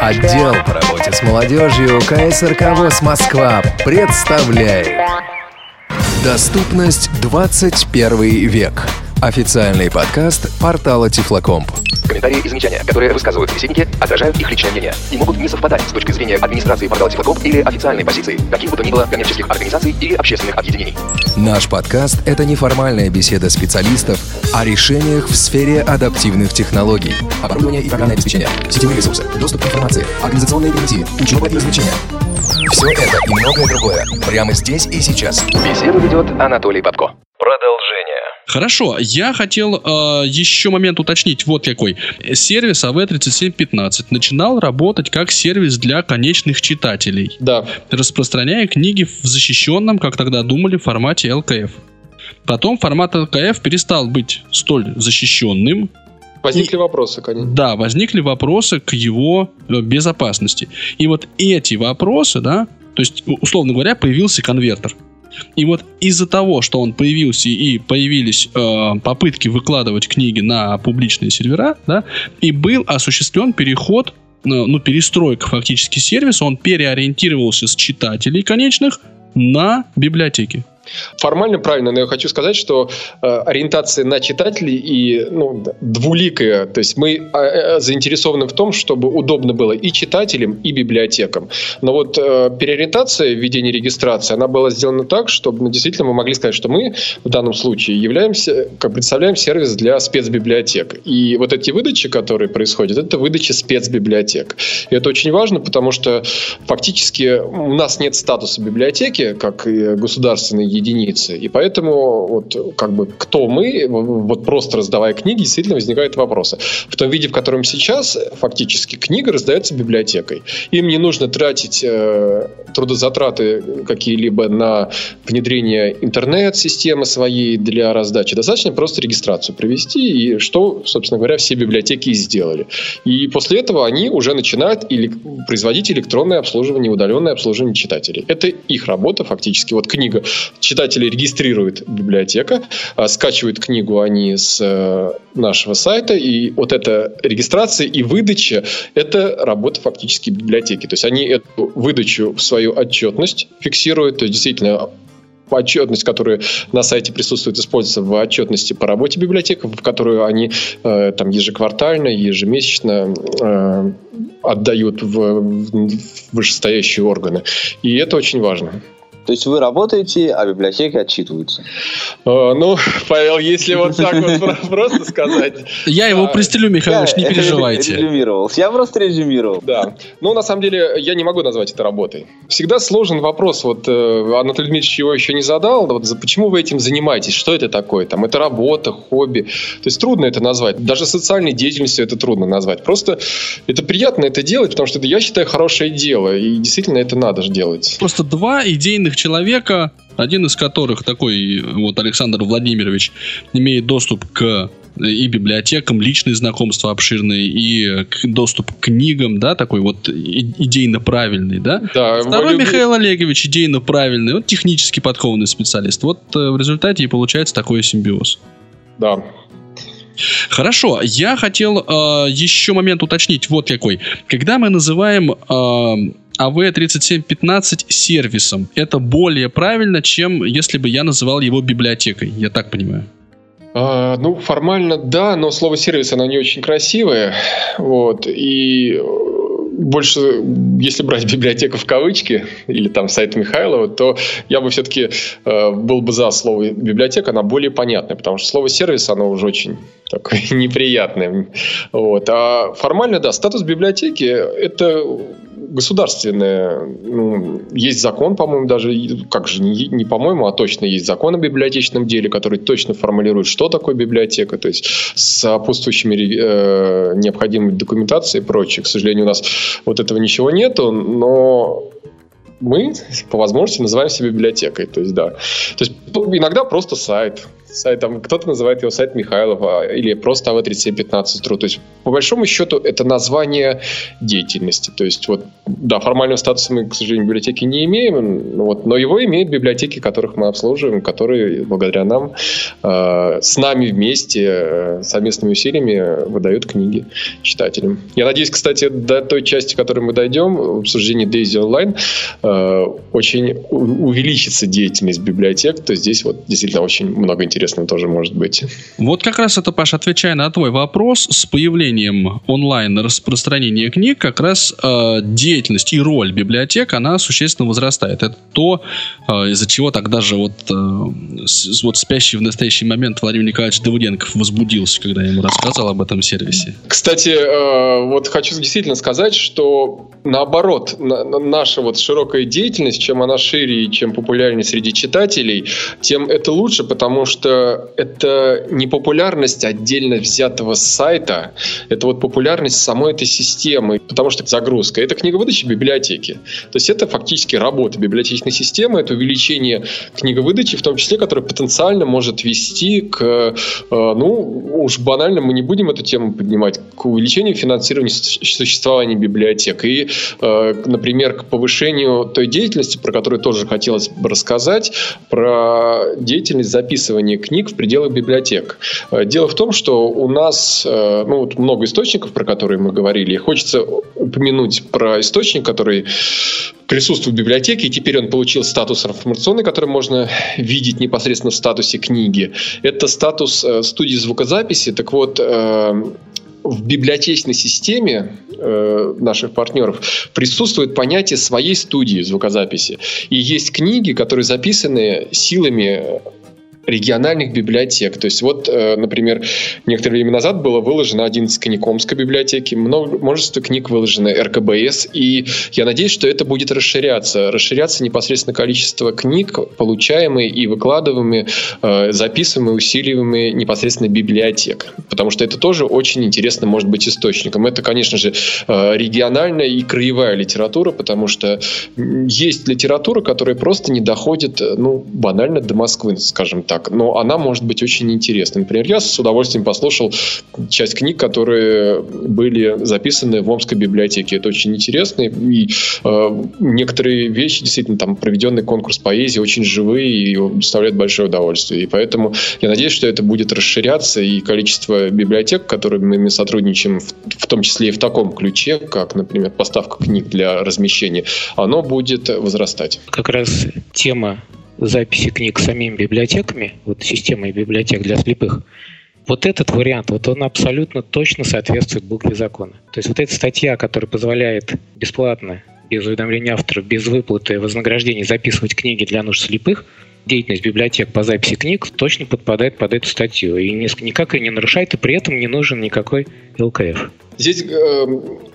Отдел по работе с молодежью КСРК ВОЗ Москва представляет Доступность 21 век. Официальный подкаст портала Тифлокомп. Комментарии и замечания, которые высказывают собеседники, отражают их личное мнение и могут не совпадать с точки зрения администрации портала Тифлокомп или официальной позиции каких бы то ни было коммерческих организаций или общественных объединений. Наш подкаст – это неформальная беседа специалистов о решениях в сфере адаптивных технологий. Оборудование и программное обеспечение, сетевые ресурсы, доступ к информации, организационные гарантии, учеба и развлечения. Все это и многое другое прямо здесь и сейчас. Беседу ведет Анатолий Бабко. Продолжение. Хорошо, я хотел э, еще момент уточнить вот какой. Сервис AV3715 начинал работать как сервис для конечных читателей, Да. распространяя книги в защищенном, как тогда думали, формате LKF. Потом формат LKF перестал быть столь защищенным. Возникли вопросы, конечно. Да, возникли вопросы к его э, безопасности. И вот эти вопросы, да, то есть, условно говоря, появился конвертер. И вот из-за того, что он появился и появились э, попытки выкладывать книги на публичные сервера, да, и был осуществлен переход, э, ну, перестройка фактически сервиса, он переориентировался с читателей конечных на библиотеки. Формально правильно, но я хочу сказать, что э, ориентация на читателей и ну, двуликая. То есть мы э, э, заинтересованы в том, чтобы удобно было и читателям, и библиотекам. Но вот э, переориентация введение регистрации, она была сделана так, чтобы ну, действительно мы могли сказать, что мы в данном случае являемся, как представляем сервис для спецбиблиотек. И вот эти выдачи, которые происходят, это выдача спецбиблиотек. И это очень важно, потому что фактически у нас нет статуса библиотеки, как государственной единицы. И поэтому вот как бы кто мы, вот просто раздавая книги, действительно возникают вопросы. В том виде, в котором сейчас, фактически книга раздается библиотекой. Им не нужно тратить э, трудозатраты какие-либо на внедрение интернет-системы своей для раздачи. Достаточно просто регистрацию провести, и что, собственно говоря, все библиотеки и сделали. И после этого они уже начинают или производить электронное обслуживание, удаленное обслуживание читателей. Это их работа фактически. Вот книга читатели регистрирует библиотека, а, скачивают книгу они с э, нашего сайта, и вот эта регистрация и выдача – это работа фактически библиотеки. То есть они эту выдачу в свою отчетность фиксируют, то есть действительно отчетность, которая на сайте присутствует, используется в отчетности по работе библиотек, в которую они э, там ежеквартально, ежемесячно э, отдают в, в вышестоящие органы. И это очень важно. То есть вы работаете, а библиотеки отчитываются. Э, ну, Павел, если вот так вот про- просто сказать, Я его А, пристрелю, Михайлович, не Я переживайте. резюмировал. Я просто резюмировал. да. Ну, на самом деле, я не могу назвать это работой. Всегда сложен вопрос, вот э, Анатолий Дмитриевич его еще не задал, вот за- почему вы этим занимаетесь, что это такое, там, это работа, хобби, то есть трудно это назвать, даже социальной деятельностью это трудно назвать, просто это приятно это делать, потому что это, я считаю, хорошее дело, и действительно это надо же делать. Просто два идейных человека, один из которых такой вот Александр Владимирович имеет доступ к и библиотекам, личные знакомства обширные, и доступ к книгам, да, такой вот идейно правильный, да. Да, Второй любите- Михаил Олегович идейно правильный, он технически подкованный специалист. Вот э, в результате и получается такой симбиоз. Да. Хорошо, я хотел э, еще момент уточнить вот какой. Когда мы называем э, AV3715 сервисом, это более правильно, чем если бы я называл его библиотекой, я так понимаю. А, ну, формально да, но слово сервис, оно не очень красивое. Вот. И э, больше, если брать библиотеку в кавычки, или там сайт Михайлова, то я бы все-таки э, был бы за слово библиотека, она более понятная, потому что слово сервис, оно уже очень такое неприятное. Вот. А формально, да, статус библиотеки – это государственное, ну, есть закон, по-моему, даже, как же, не, не по-моему, а точно есть закон о библиотечном деле, который точно формулирует, что такое библиотека, то есть с сопутствующими э, необходимой документацией и прочее. К сожалению, у нас вот этого ничего нету, но мы по возможности называем себя библиотекой. То есть, да. То есть, ну, иногда просто сайт. Сайт, там, кто-то называет его сайт Михайлова или просто АВ-3715.ру. То есть, по большому счету, это название деятельности. То есть, вот, да, формального статуса мы, к сожалению, в библиотеке не имеем, вот, но его имеют библиотеки, которых мы обслуживаем, которые благодаря нам э, с нами вместе, э, совместными усилиями выдают книги читателям. Я надеюсь, кстати, до той части, к которой мы дойдем, в обсуждении Daisy Online, э, очень увеличится деятельность библиотек, то здесь вот действительно очень много интересного тоже может быть. Вот как раз это, Паш, отвечая на твой вопрос, с появлением онлайн распространения книг, как раз э, деятельность и роль библиотек, она существенно возрастает. Это то, э, из-за чего тогда же вот, э, с, вот спящий в настоящий момент Владимир Николаевич Давыденков возбудился, когда я ему рассказал об этом сервисе. Кстати, э, вот хочу действительно сказать, что наоборот, на, наша вот широкая деятельность, чем она шире и чем популярнее среди читателей, тем это лучше, потому что это не популярность отдельно взятого сайта, это вот популярность самой этой системы, потому что загрузка. Это книговыдача библиотеки. То есть это фактически работа библиотечной системы, это увеличение книговыдачи, в том числе, которая потенциально может вести к, э, ну, уж банально мы не будем эту тему поднимать, к увеличению финансирования существования библиотек. И, э, например, к повышению той деятельности, про которую тоже хотелось бы рассказать, про деятельность записывания книг в пределах библиотек. Э, дело в том, что у нас ну, вот много источников, про которые мы говорили, и хочется упомянуть про источник, который присутствует в библиотеке, и теперь он получил статус информационный, который можно видеть непосредственно в статусе книги. Это статус э, студии звукозаписи. Так вот, э, в библиотечной системе э, наших партнеров присутствует понятие своей студии звукозаписи. И есть книги, которые записаны силами региональных библиотек. То есть вот, э, например, некоторое время назад было выложено 11 книг Омской библиотеки, много, множество книг выложено РКБС, и я надеюсь, что это будет расширяться. Расширяться непосредственно количество книг, получаемые и выкладываемые, э, записываемые, усиливаемые непосредственно библиотек. Потому что это тоже очень интересно может быть источником. Это, конечно же, э, региональная и краевая литература, потому что есть литература, которая просто не доходит, ну, банально до Москвы, скажем так так, но она может быть очень интересной. Например, я с удовольствием послушал часть книг, которые были записаны в Омской библиотеке. Это очень интересно, и э, некоторые вещи, действительно, там проведенный конкурс поэзии очень живые и доставляют большое удовольствие. И поэтому я надеюсь, что это будет расширяться, и количество библиотек, которыми мы сотрудничаем, в, в том числе и в таком ключе, как, например, поставка книг для размещения, оно будет возрастать. Как раз тема записи книг самими библиотеками, вот системой библиотек для слепых, вот этот вариант, вот он абсолютно точно соответствует букве закона. То есть вот эта статья, которая позволяет бесплатно, без уведомления автора, без выплаты вознаграждений записывать книги для нужд слепых, деятельность библиотек по записи книг точно подпадает под эту статью и никак ее не нарушает, и при этом не нужен никакой ЛКФ. Здесь э,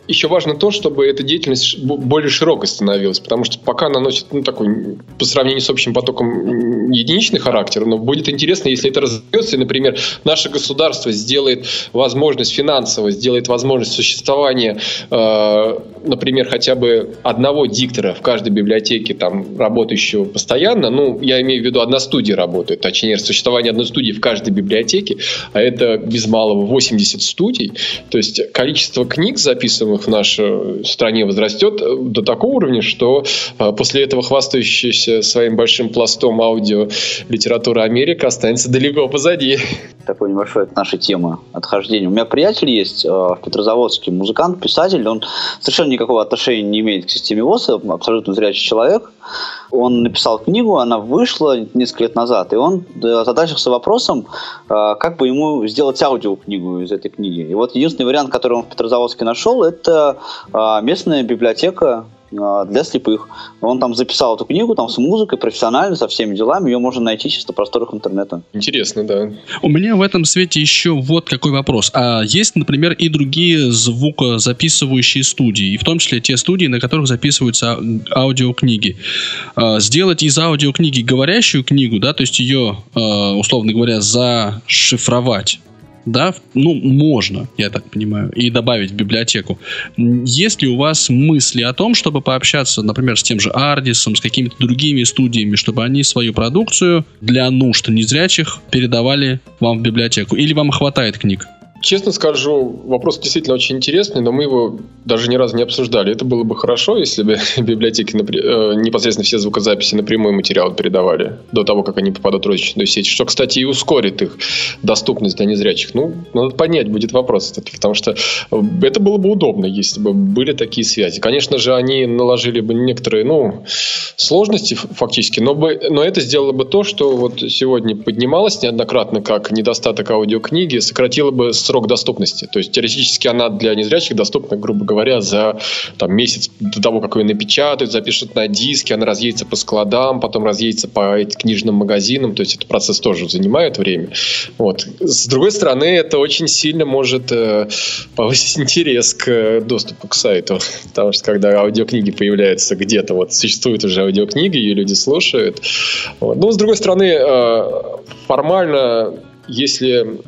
еще важно то, чтобы эта деятельность более широкой становилась, потому что пока она носит ну, такой, по сравнению с общим потоком, единичный характер, но будет интересно, если это разовьется, и, например, наше государство сделает возможность финансово, сделает возможность существования, э, например, хотя бы одного диктора в каждой библиотеке, там, работающего постоянно, ну, я имею в виду, одна студия работает, точнее, существование одной студии в каждой библиотеке, а это без малого 80 студий, то есть количество книг, записанных в нашей стране, возрастет до такого уровня, что э, после этого хвастающаяся своим большим пластом аудио литература Америка останется далеко позади. Такой небольшой от нашей темы отхождения. У меня приятель есть э, в Петрозаводске, музыкант, писатель. Он совершенно никакого отношения не имеет к системе ВОЗ, абсолютно зрячий человек. Он написал книгу, она вышла несколько лет назад, и он задачился вопросом, как бы ему сделать аудиокнигу из этой книги. И вот единственный вариант, который он в Петрозаводске нашел, это а, местная библиотека для слепых. Он там записал эту книгу там с музыкой, профессионально, со всеми делами. Ее можно найти чисто в просторах интернета. Интересно, да. У меня в этом свете еще вот какой вопрос. А есть, например, и другие звукозаписывающие студии, и в том числе те студии, на которых записываются аудиокниги. А, сделать из аудиокниги говорящую книгу, да, то есть ее, условно говоря, зашифровать да, ну, можно, я так понимаю, и добавить в библиотеку. Есть ли у вас мысли о том, чтобы пообщаться, например, с тем же Ардисом, с какими-то другими студиями, чтобы они свою продукцию для нужд незрячих передавали вам в библиотеку? Или вам хватает книг? Честно скажу, вопрос действительно очень интересный, но мы его даже ни разу не обсуждали. Это было бы хорошо, если бы библиотеки э, непосредственно все звукозаписи напрямую материал передавали до того, как они попадут в розничную сеть, что, кстати, и ускорит их доступность для незрячих. Ну, надо понять будет вопрос, потому что э, это было бы удобно, если бы были такие связи. Конечно же, они наложили бы некоторые, ну, сложности фактически, но, бы, но это сделало бы то, что вот сегодня поднималось неоднократно как недостаток аудиокниги, сократило бы срок доступности. То есть теоретически она для незрячих доступна, грубо говоря, за там, месяц до того, как ее напечатают, запишут на диске, она разъедется по складам, потом разъедется по книжным магазинам. То есть этот процесс тоже занимает время. Вот. С другой стороны, это очень сильно может э, повысить интерес к доступу к сайту. Потому что когда аудиокниги появляются где-то, вот существуют уже аудиокниги, ее люди слушают. Вот. Но с другой стороны, э, формально если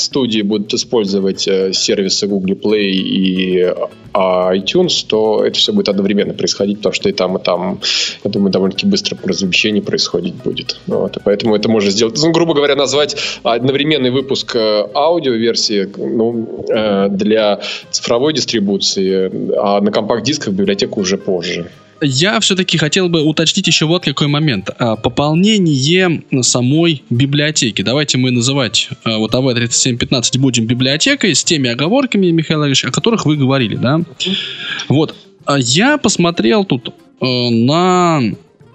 студии будут использовать э, сервисы Google Play и а, iTunes, то это все будет одновременно происходить, потому что и там, и там, я думаю, довольно-таки быстро размещение происходить будет. Вот, и поэтому это можно сделать, ну, грубо говоря, назвать одновременный выпуск э, аудиоверсии ну, э, для цифровой дистрибуции, а на компакт-дисках библиотеку уже позже я все-таки хотел бы уточнить еще вот какой момент. А, пополнение самой библиотеки. Давайте мы называть а, вот АВ-3715 будем библиотекой с теми оговорками, Михаил Ильич, о которых вы говорили, да? Вот. А я посмотрел тут на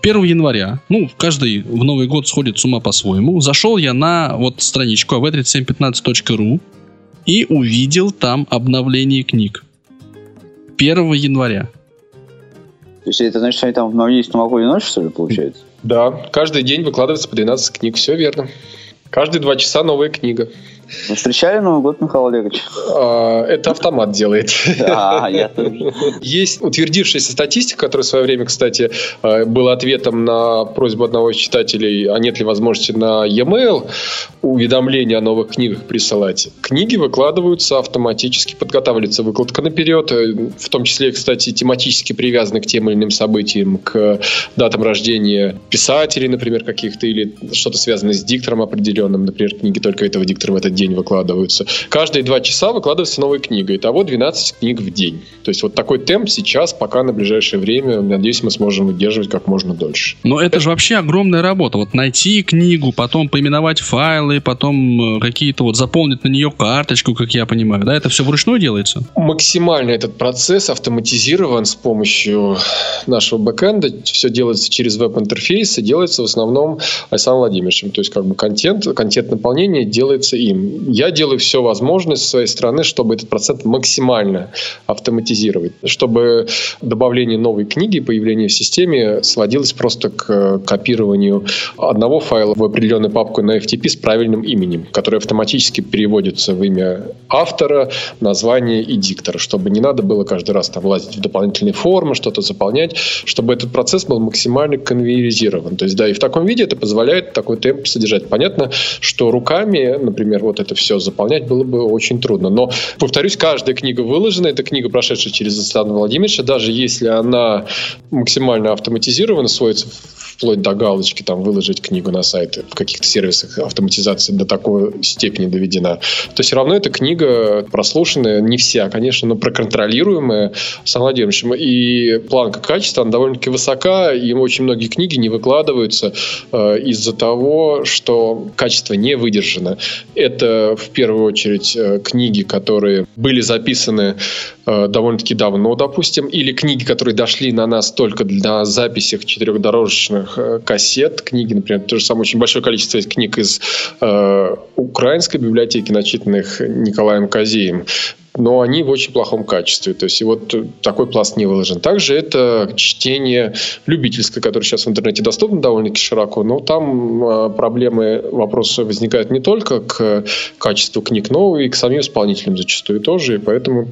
1 января, ну, каждый в Новый год сходит с ума по-своему, зашел я на вот страничку av3715.ru и увидел там обновление книг. 1 января. То есть это значит, что они там обновились на новогоднюю ночь, что ли, получается? Да, каждый день выкладывается по 12 книг, все верно. Каждые два часа новая книга. Вы встречали Новый год, Михаил Олегович? А, это автомат делает. А, я тоже. Есть утвердившаяся статистика, которая в свое время, кстати, а, была ответом на просьбу одного из читателей, а нет ли возможности на e-mail уведомления о новых книгах присылать. Книги выкладываются автоматически, подготавливается выкладка наперед, э, в том числе, кстати, тематически привязаны к тем или иным событиям, к датам рождения писателей, например, каких-то, или что-то связанное с диктором определенным, например, книги только этого диктора в этот день выкладываются. Каждые два часа выкладывается новая книга. Итого 12 книг в день. То есть вот такой темп сейчас, пока на ближайшее время, надеюсь, мы сможем выдерживать как можно дольше. Но это же вообще огромная работа. Вот найти книгу, потом поименовать файлы, потом э, какие-то вот заполнить на нее карточку, как я понимаю. Да, это все вручную делается? Максимально этот процесс автоматизирован с помощью нашего бэкэнда. Все делается через веб-интерфейс и делается в основном Александром Владимировичем. То есть как бы контент, контент наполнения делается им я делаю все возможное со своей стороны, чтобы этот процесс максимально автоматизировать, чтобы добавление новой книги, появление в системе сводилось просто к копированию одного файла в определенную папку на FTP с правильным именем, который автоматически переводится в имя автора, название и диктора, чтобы не надо было каждый раз там лазить в дополнительные формы, что-то заполнять, чтобы этот процесс был максимально конвейеризирован. То есть, да, и в таком виде это позволяет такой темп содержать. Понятно, что руками, например, вот это все заполнять было бы очень трудно. Но, повторюсь, каждая книга выложена, это книга, прошедшая через Александра Владимировича, даже если она максимально автоматизирована, сводится вплоть до галочки, там, выложить книгу на сайты в каких-то сервисах автоматизации до такой степени доведена, то все равно эта книга прослушанная, не вся, конечно, но проконтролируемая Александром Владимировичем. И планка качества, она довольно-таки высока, и очень многие книги не выкладываются э, из-за того, что качество не выдержано. Это в первую очередь э, книги, которые были записаны довольно-таки давно, допустим, или книги, которые дошли на нас только для записях четырехдорожечных э, кассет, книги, например, то же самое очень большое количество книг из э, украинской библиотеки, начитанных Николаем Казеем но они в очень плохом качестве. То есть и вот такой пласт не выложен. Также это чтение любительское, которое сейчас в интернете доступно довольно-таки широко, но там а, проблемы, вопросы возникают не только к качеству книг, но и к самим исполнителям зачастую тоже, и поэтому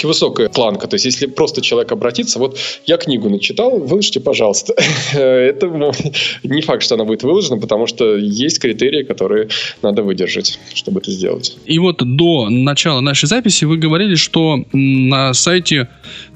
довольно-таки высокая планка. То есть если просто человек обратится, вот я книгу начитал, выложите, пожалуйста. Это не факт, что она будет выложена, потому что есть критерии, которые надо выдержать, чтобы это сделать. И вот до начала нашей записи вы говорили, что на сайте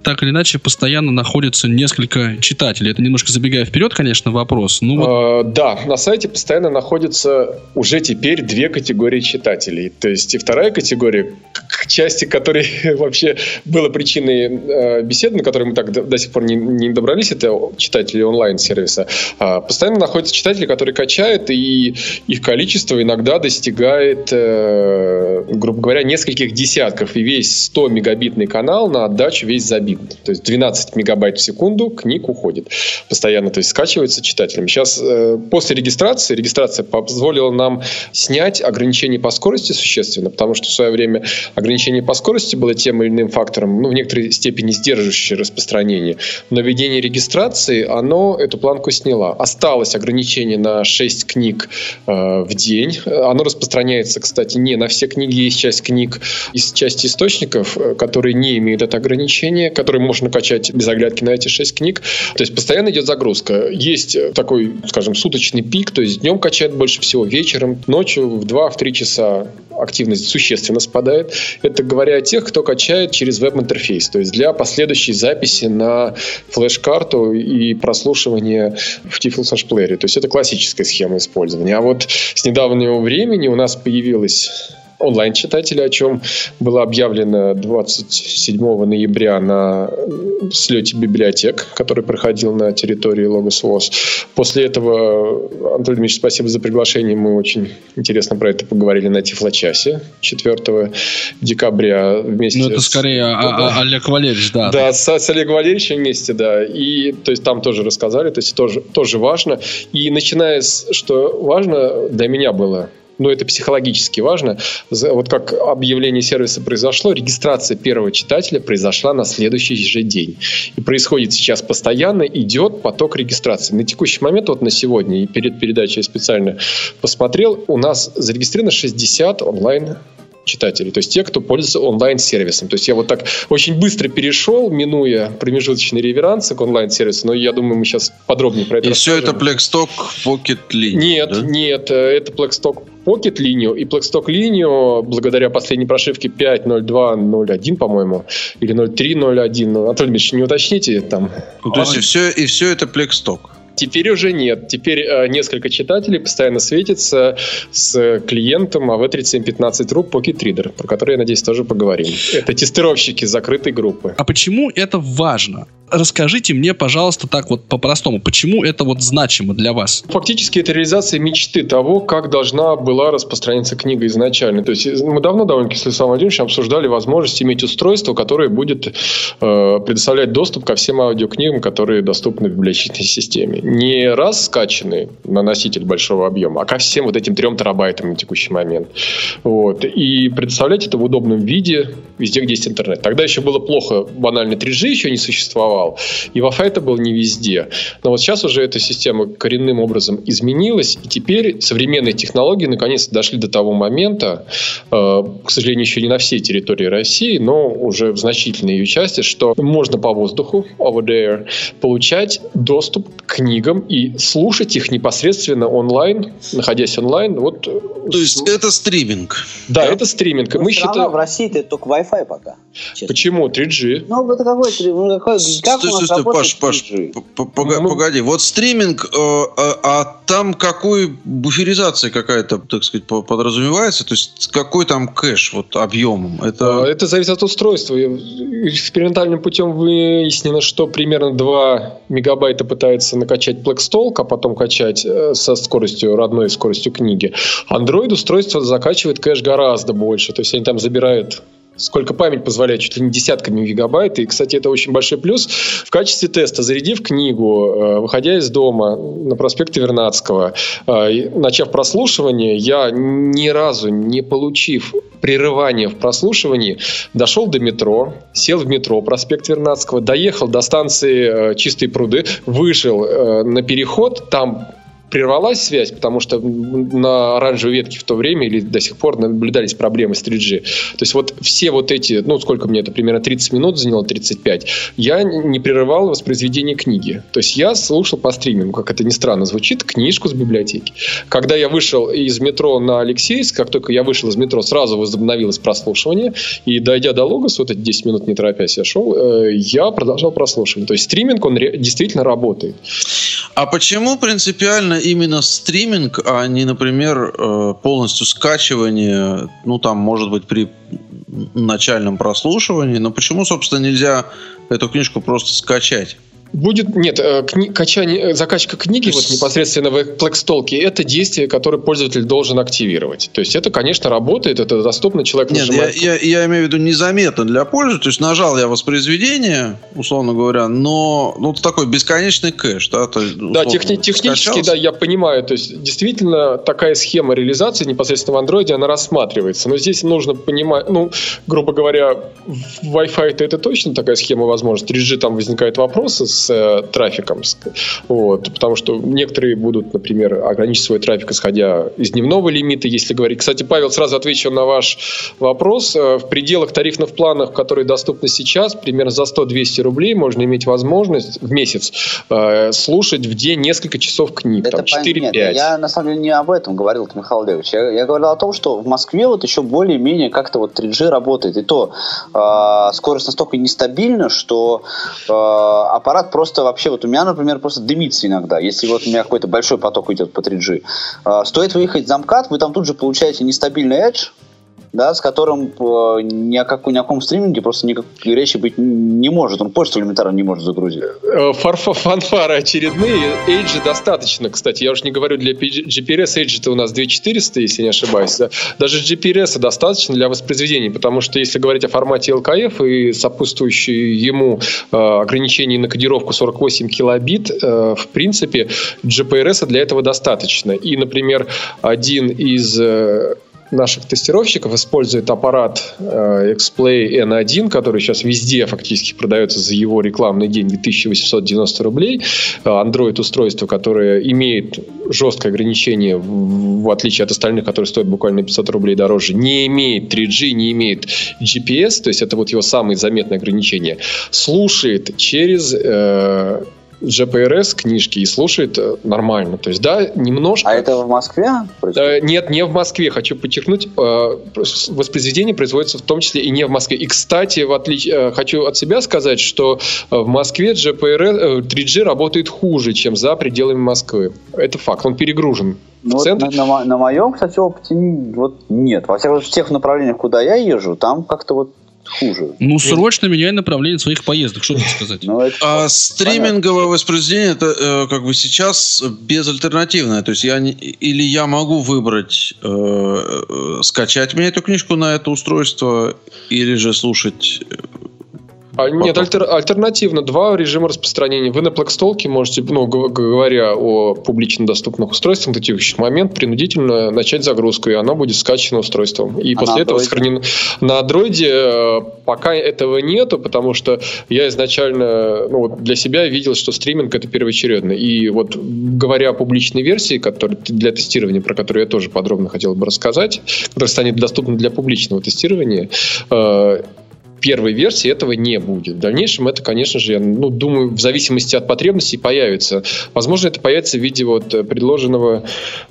так или иначе постоянно находится несколько читателей. Это немножко забегая вперед, конечно, вопрос. Ну, вот... а, да, на сайте постоянно находятся уже теперь две категории читателей. То есть и вторая категория, к части которой вообще была причиной э, беседы, на которой мы так до, до сих пор не, не добрались, это читатели онлайн-сервиса. А, постоянно находятся читатели, которые качают, и их количество иногда достигает, э, грубо говоря, нескольких десятков. И весь 100-мегабитный канал на отдачу весь забит То есть 12 мегабайт в секунду книг уходит постоянно, то есть скачивается читателям. Сейчас э, после регистрации, регистрация позволила нам снять ограничения по скорости существенно, потому что в свое время ограничение по скорости было тем или иным фактором, ну, в некоторой степени сдерживающее распространение. Но введение регистрации, оно эту планку сняло. Осталось ограничение на 6 книг э, в день. Оно распространяется, кстати, не на все книги. Есть часть книг из части источников, э, которые не имеют это ограничение, который можно качать без оглядки на эти шесть книг. То есть постоянно идет загрузка. Есть такой, скажем, суточный пик, то есть днем качает больше всего, вечером, ночью в 2-3 часа активность существенно спадает. Это говоря о тех, кто качает через веб-интерфейс, то есть для последующей записи на флеш-карту и прослушивания в Tifl плеере. То есть это классическая схема использования. А вот с недавнего времени у нас появилась онлайн-читатели, о чем было объявлено 27 ноября на слете библиотек, который проходил на территории Логос ВОЗ. После этого, Антон Дмитриевич, спасибо за приглашение. Мы очень интересно про это поговорили на Тифлочасе 4 декабря вместе Ну, это с... скорее а, а, Олег Валерьевич, да. Да, с, с Олегом Валерьевичем вместе, да. И то есть там тоже рассказали, то есть тоже, тоже важно. И начиная с, что важно для меня было, но это психологически важно. Вот как объявление сервиса произошло, регистрация первого читателя произошла на следующий же день. И происходит сейчас постоянно, идет поток регистрации. На текущий момент, вот на сегодня, и перед передачей я специально посмотрел, у нас зарегистрировано 60 онлайн читателей, то есть те, кто пользуется онлайн-сервисом. То есть я вот так очень быстро перешел, минуя промежуточные реверансы к онлайн-сервису, но я думаю, мы сейчас подробнее про это И расскажем. все это Blackstock Pocket Link? Нет, да? нет, э, это Blackstock Pocket линию и Blackstock линию благодаря последней прошивке 5.02.01, по-моему, или 0.3.01. Ну, Анатолий Дмитриевич, не уточните там. Ну, то есть и все, и все это Blackstock? Теперь уже нет. Теперь э, несколько читателей постоянно светится с клиентом AV3715.ru Pocket Reader, про который, я надеюсь, тоже поговорим. Это тестировщики закрытой группы. А почему это важно? Расскажите мне, пожалуйста, так вот по-простому, почему это вот значимо для вас? Фактически это реализация мечты того, как должна была распространиться книга изначально. То есть мы давно довольно-таки с Александром Владимировичем обсуждали возможность иметь устройство, которое будет э, предоставлять доступ ко всем аудиокнигам, которые доступны в библиотечной системе не раз скачанный на носитель большого объема, а ко всем вот этим трем терабайтам на текущий момент. Вот. И представлять это в удобном виде везде, где есть интернет. Тогда еще было плохо, банально 3G еще не существовал, и Wi-Fi это был не везде. Но вот сейчас уже эта система коренным образом изменилась, и теперь современные технологии наконец дошли до того момента, э, к сожалению, еще не на всей территории России, но уже в значительной ее части, что можно по воздуху, over there, получать доступ к книгам и слушать их непосредственно онлайн, находясь онлайн. Вот, То есть это стриминг? Да, да, это стриминг. Но Мы считаем... в России это только Wi-Fi пока. Честно. Почему? 3G. Ну, это какой 3G? Ну, какой... Как стой, нас стой, Паш, Паш, погоди. Вот стриминг, а, а там какой буферизация какая-то, так сказать, подразумевается? То есть какой там кэш вот объемом? Это... А, это зависит от устройства. Экспериментальным путем выяснено, что примерно 2 мегабайта пытается накачать качать Blackstalk, а потом качать э, со скоростью, родной скоростью книги. Android устройство закачивает кэш гораздо больше. То есть они там забирают сколько память позволяет, чуть ли не десятками гигабайт. И, кстати, это очень большой плюс. В качестве теста, зарядив книгу, э, выходя из дома на проспекте Вернадского, э, начав прослушивание, я ни разу не получив прерывания в прослушивании, дошел до метро, сел в метро, проспект Вернадского, доехал до станции э, Чистые пруды, вышел на переход, там прервалась связь, потому что на оранжевой ветке в то время или до сих пор наблюдались проблемы с 3G. То есть вот все вот эти, ну сколько мне это примерно 30 минут заняло, 35, я не прерывал воспроизведение книги. То есть я слушал по стримингу, как это ни странно звучит, книжку с библиотеки. Когда я вышел из метро на Алексеевск, как только я вышел из метро, сразу возобновилось прослушивание, и дойдя до Логоса, вот эти 10 минут не торопясь я шел, э, я продолжал прослушивание. То есть стриминг, он действительно работает. А почему принципиально именно стриминг, а не, например, э, полностью скачивание, ну там, может быть, при начальном прослушивании, но почему, собственно, нельзя эту книжку просто скачать? Будет, нет, э, кни, качание, э, закачка книги вот непосредственно в Plextalk это действие, которое пользователь должен активировать. То есть это, конечно, работает, это доступно, человек Нет, нажимает... я, я, я имею в виду незаметно для пользователя, то есть нажал я воспроизведение, условно говоря, но ну, такой бесконечный кэш. Да, то, да техни- технически, да, я понимаю, то есть действительно такая схема реализации непосредственно в Android, она рассматривается, но здесь нужно понимать, ну, грубо говоря, в Wi-Fi это точно такая схема возможна, 3G там возникают вопросы с э, трафиком. Вот, потому что некоторые будут, например, ограничить свой трафик, исходя из дневного лимита, если говорить. Кстати, Павел, сразу отвечу на ваш вопрос. Э, в пределах тарифных планов, которые доступны сейчас, примерно за 100-200 рублей можно иметь возможность в месяц э, слушать в день несколько часов книг, это там 4-5. Нет, я на самом деле не об этом говорил, Михаил Олегович. Я, я говорил о том, что в Москве вот еще более-менее как-то вот 3G работает. И то э, скорость настолько нестабильна, что э, аппарат просто вообще, вот у меня, например, просто дымится иногда, если вот у меня какой-то большой поток идет по 3G. А, стоит выехать за МКАД, вы там тут же получаете нестабильный edge, да, с которым э, ни, о каком, ни о каком стриминге просто никакой речи быть не может. Он почту элементарно не может загрузить. Э, фарфа, фанфары очередные. Эйджи достаточно, кстати. Я уж не говорю для GPRS. Эйджи-то у нас 2400, если не ошибаюсь. Да. Даже GPRS достаточно для воспроизведения, потому что если говорить о формате LKF и сопутствующие ему э, ограничения на кодировку 48 килобит, э, в принципе, GPRS для этого достаточно. И, например, один из э, наших тестировщиков использует аппарат э, Xplay N1, который сейчас везде фактически продается за его рекламный день 2890 рублей. Э, Android-устройство, которое имеет жесткое ограничение, в отличие от остальных, которые стоят буквально 500 рублей дороже, не имеет 3G, не имеет GPS, то есть это вот его самые заметные ограничения, слушает через э, GPRS книжки и слушает э, нормально. То есть, да, немножко... А это в Москве? Э, нет, не в Москве. Хочу подчеркнуть, э, воспроизведение производится в том числе и не в Москве. И, кстати, в отличие, хочу от себя сказать, что в Москве GPRS, 3G работает хуже, чем за пределами Москвы. Это факт. Он перегружен. Ну, вот на, на, на моем, кстати, опыте вот нет. Во всяком случае, в тех направлениях, куда я езжу, там как-то вот хуже. Ну, срочно меняй направление своих поездок, что тут сказать. Ну, а стриминговое воспроизведение, это э, как бы сейчас безальтернативное. То есть я не, или я могу выбрать э, э, скачать мне эту книжку на это устройство, или же слушать а, нет, альтер, альтернативно два режима распространения. Вы на Plextalk можете, ну, говоря о публично доступных устройствах, на текущий момент принудительно начать загрузку, и она будет скачана устройством. И а после этого сохранена. На Android э, пока этого нету, потому что я изначально ну, вот для себя видел, что стриминг это первоочередно. И вот говоря о публичной версии, которая для тестирования, про которую я тоже подробно хотел бы рассказать, которая станет доступна для публичного тестирования, э, первой версии этого не будет. В дальнейшем это, конечно же, я ну, думаю, в зависимости от потребностей появится. Возможно, это появится в виде вот э, предложенного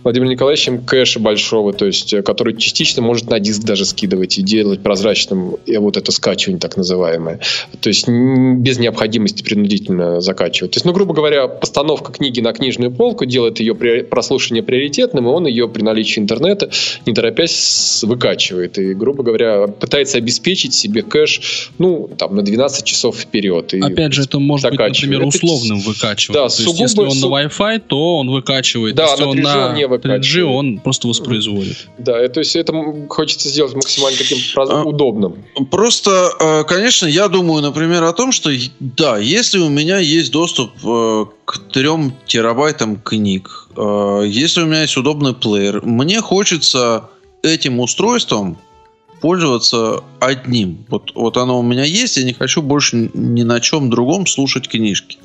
Владимиром Николаевичем кэша большого, то есть, э, который частично может на диск даже скидывать и делать прозрачным и вот это скачивание так называемое. То есть без необходимости принудительно закачивать. То есть, ну, грубо говоря, постановка книги на книжную полку делает ее прослушивание приоритетным, и он ее при наличии интернета, не торопясь, выкачивает. И, грубо говоря, пытается обеспечить себе кэш можешь, ну, там, на 12 часов вперед. И Опять же, это может быть, например, условным выкачивать. Да, То есть, если он су- на Wi-Fi, то он выкачивает. Да, если на он 3G на он не выкачивает. 3G, он просто воспроизводит. Да, то есть это хочется сделать максимально таким А, удобным. Просто, э, конечно, я думаю, например, о том, что да, если у меня есть доступ э, к 3 терабайтам книг, э, если у меня есть удобный плеер, мне хочется этим устройством пользоваться одним. Вот, вот оно у меня есть, я не хочу больше ни на чем другом слушать книжки.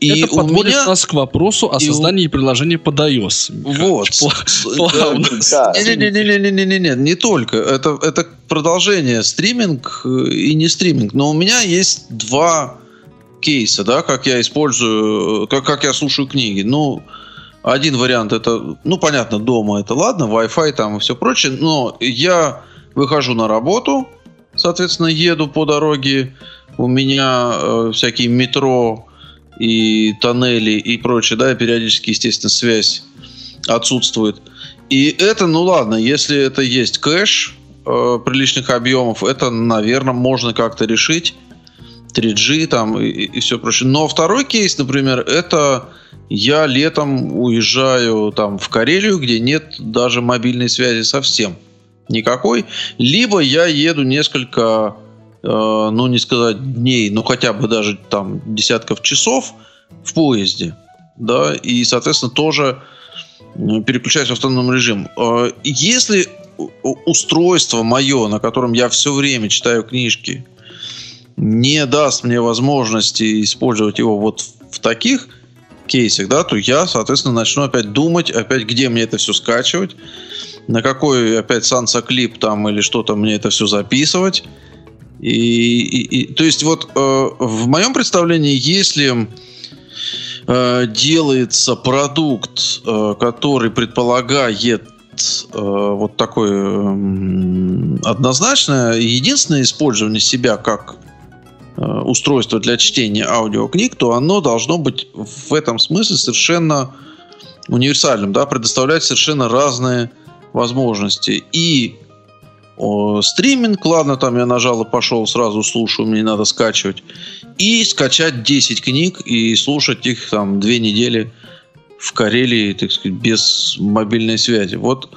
И это у подводит меня... нас к вопросу о и создании приложения под iOS. Вот. Пла- Плавно. Да. Не-не-не-не-не-не, не только. Это, это продолжение стриминг э, и не стриминг. Но у меня есть два кейса, да, как я использую, э, как, как я слушаю книги. Ну, один вариант это, ну, понятно, дома это ладно, Wi-Fi там и все прочее, но я выхожу на работу, соответственно, еду по дороге, у меня э, всякие метро и тоннели и прочее, да, и периодически, естественно, связь отсутствует. И это, ну ладно, если это есть кэш э, приличных объемов, это, наверное, можно как-то решить. 3G там и, все прочее. Но второй кейс, например, это я летом уезжаю там в Карелию, где нет даже мобильной связи совсем никакой. Либо я еду несколько, э, ну не сказать дней, но хотя бы даже там десятков часов в поезде. Да, и, соответственно, тоже переключаюсь в автономный режим. Э, Если устройство мое, на котором я все время читаю книжки, не даст мне возможности использовать его вот в таких кейсах, да, то я, соответственно, начну опять думать, опять где мне это все скачивать, на какой опять санса клип там или что-то мне это все записывать. И, и- и- то есть вот э, в моем представлении, если э, делается продукт, э, который предполагает э, вот такое однозначное единственное использование себя как э, устройство для чтения аудиокниг, то оно должно быть в этом смысле совершенно универсальным, да, предоставлять совершенно разные возможности. И о, стриминг, ладно, там я нажал и пошел, сразу слушаю, мне не надо скачивать. И скачать 10 книг и слушать их там две недели в Карелии, так сказать, без мобильной связи. Вот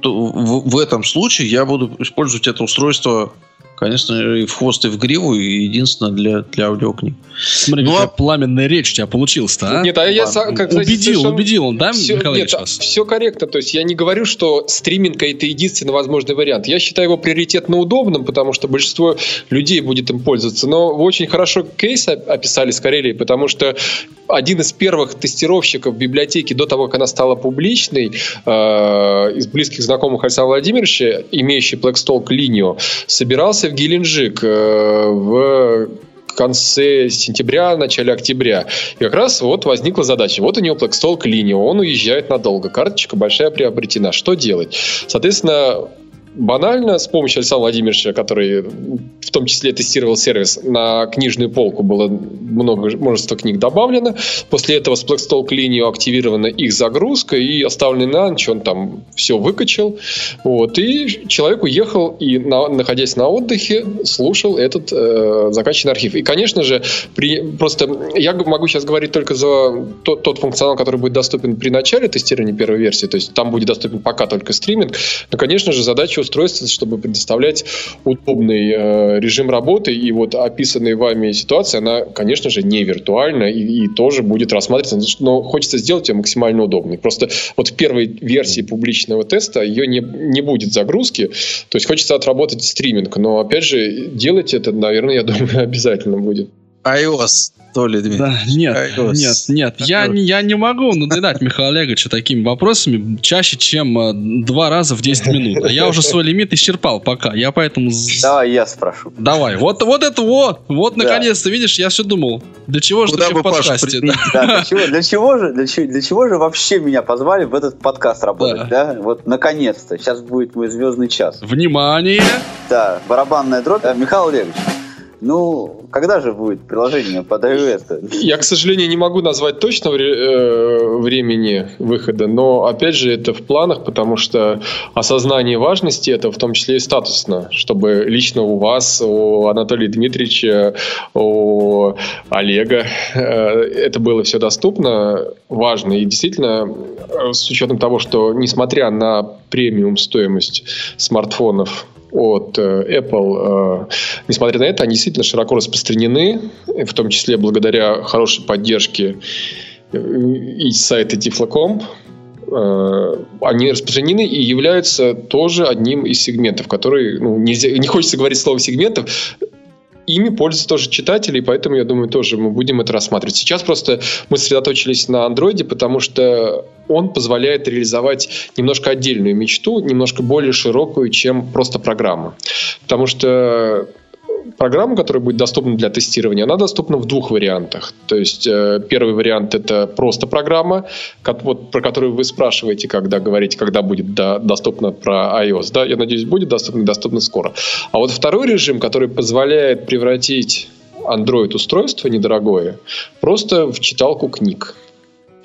то в, в этом случае я буду использовать это устройство, конечно, и в хвост, и в гриву, и единственное для, для аудиокниг. Смотри, Ну, какая а- пламенная речь у тебя получилась-то, а? Нет, а я, са- как, убедил, совершенно- убедил он, да, Всё- Михаил нет, Ильич, вас? все корректно. То есть я не говорю, что стриминг это единственный возможный вариант. Я считаю его приоритетно удобным, потому что большинство людей будет им пользоваться. Но вы очень хорошо кейс оп- описали с Карелией, потому что один из первых тестировщиков библиотеки до того, как она стала публичной, э, из близких знакомых Александра Владимировича, имеющий Blackstalk линию, собирался в Геленджик э, в конце сентября, начале октября. И как раз вот возникла задача. Вот у него Blackstalk линия, он уезжает надолго. Карточка большая приобретена. Что делать? Соответственно, банально с помощью Александра Владимировича, который в том числе тестировал сервис, на книжную полку было много, множество книг добавлено. После этого с Blackstalk линию активирована их загрузка и оставленный на ночь он там все выкачал. Вот, и человек уехал и, на- находясь на отдыхе, слушал этот э, закачанный архив. И, конечно же, при, просто я могу сейчас говорить только за тот, тот функционал, который будет доступен при начале тестирования первой версии, то есть там будет доступен пока только стриминг. Но, конечно же, задача устройства, чтобы предоставлять удобный э, режим работы, и вот описанная вами ситуация, она, конечно же, не виртуальна и, и тоже будет рассматриваться, но хочется сделать ее максимально удобной. Просто вот в первой версии публичного теста ее не, не будет загрузки, то есть хочется отработать стриминг, но, опять же, делать это, наверное, я думаю, обязательно будет. iOS, то ли, Дмитрий. Да, нет, iOS. нет, нет. Я, не- я не могу надоедать Михаила Олеговича такими вопросами чаще, чем э, два раза в 10 минут. А я уже свой лимит исчерпал пока. Я поэтому... Давай я спрошу. Давай. Вот, вот это вот. Вот, Да. наконец-то, видишь, я все думал. Для чего же Куда ты в подкасте? применить? Да, для, чего, для, чего же, для, чего, для чего же вообще меня позвали в этот подкаст работать, да? Вот наконец-то. Сейчас будет мой звездный час. Внимание! Да, барабанная дробь. Э, Михаил Олегович, Ну, когда же будет приложение под iOS? Я, к сожалению, не могу назвать точного э, времени выхода, но, опять же, это в планах, потому что осознание важности этого, в том числе и статусно, чтобы лично у вас, у Анатолия Дмитриевича, у Олега э, это было все доступно, важно. И действительно, э, с учетом того, что, несмотря на премиум стоимость смартфонов от э, Apple, э, несмотря на это, они действительно широко распространены, в том числе благодаря хорошей поддержке э, из сайта Tiflocom, они распространены и являются тоже одним из сегментов, который, ну, нельзя, не хочется говорить слово сегментов, ими пользуются тоже читатели, и поэтому, я думаю, тоже мы будем это рассматривать. Сейчас просто мы сосредоточились на андроиде, потому что он позволяет реализовать немножко отдельную мечту, немножко более широкую, чем просто программа. Потому что программа, которая будет доступна для тестирования, она доступна в двух вариантах. То есть э, первый вариант это просто программа, вот, про которую вы спрашиваете, когда говорите, когда будет до, доступна про iOS. Да, я надеюсь, будет доступно, доступно скоро. А вот второй режим, который позволяет превратить Android устройство недорогое просто в читалку книг.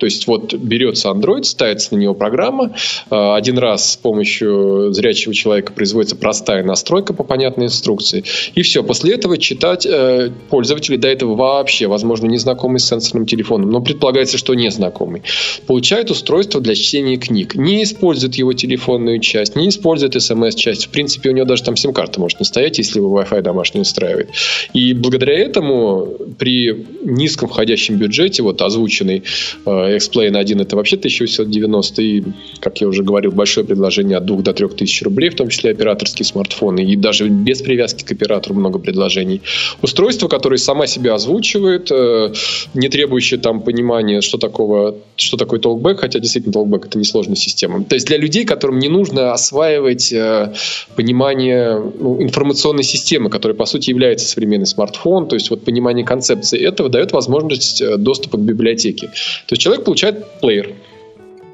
То есть вот берется Android, ставится на него программа, э, один раз с помощью зрячего человека производится простая настройка по понятной инструкции, и все. После этого читать э, пользователи до этого вообще, возможно, не знакомый с сенсорным телефоном, но предполагается, что не знакомый, получает устройство для чтения книг, не использует его телефонную часть, не использует смс-часть. В принципе, у него даже там сим-карта может не стоять, если его Wi-Fi домашний устраивает. И благодаря этому при низком входящем бюджете, вот озвученный э, X-Plane 1 это вообще 1890, и, как я уже говорил, большое предложение от 2 до 3 тысяч рублей, в том числе операторские смартфоны, и даже без привязки к оператору много предложений. Устройство, которое сама себя озвучивает, э, не требующее там понимания, что, такого, что такое толкбэк, хотя действительно толкбэк это несложная система. То есть для людей, которым не нужно осваивать э, понимание ну, информационной системы, которая по сути является современный смартфон, то есть вот понимание концепции этого дает возможность э, доступа к библиотеке. То есть человек человек получает плеер.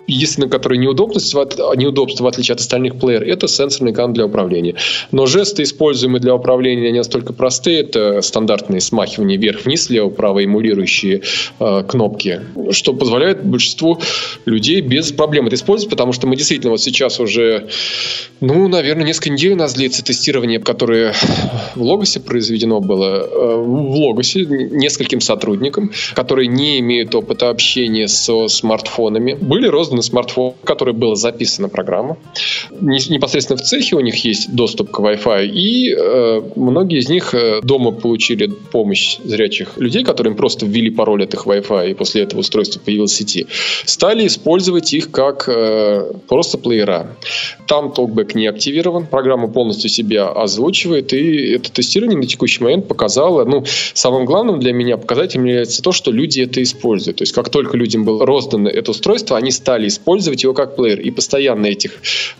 Единственное, которое неудобство, неудобство, в отличие от остальных плеер, это сенсорный экран для управления. Но жесты, используемые для управления, они настолько простые. Это стандартные смахивания вверх-вниз, лево-право, эмулирующие э, кнопки, что позволяет большинству людей без проблем это использовать, потому что мы действительно вот сейчас уже, ну, наверное, несколько недель у нас длится тестирование, которое в Логосе произведено было. Э, в Логосе нескольким сотрудникам, которые не имеют опыта общения со смартфонами, были розданы на смартфон, в который была записана программа. Непосредственно в цехе у них есть доступ к Wi-Fi, и э, многие из них э, дома получили помощь зрячих людей, которым просто ввели пароль от их Wi-Fi, и после этого устройство появилось в сети. Стали использовать их как э, просто плеера. Там толкбэк не активирован, программа полностью себя озвучивает, и это тестирование на текущий момент показало, ну, самым главным для меня показателем является то, что люди это используют. То есть, как только людям было роздано это устройство, они стали стали использовать его как плеер. И постоянно этих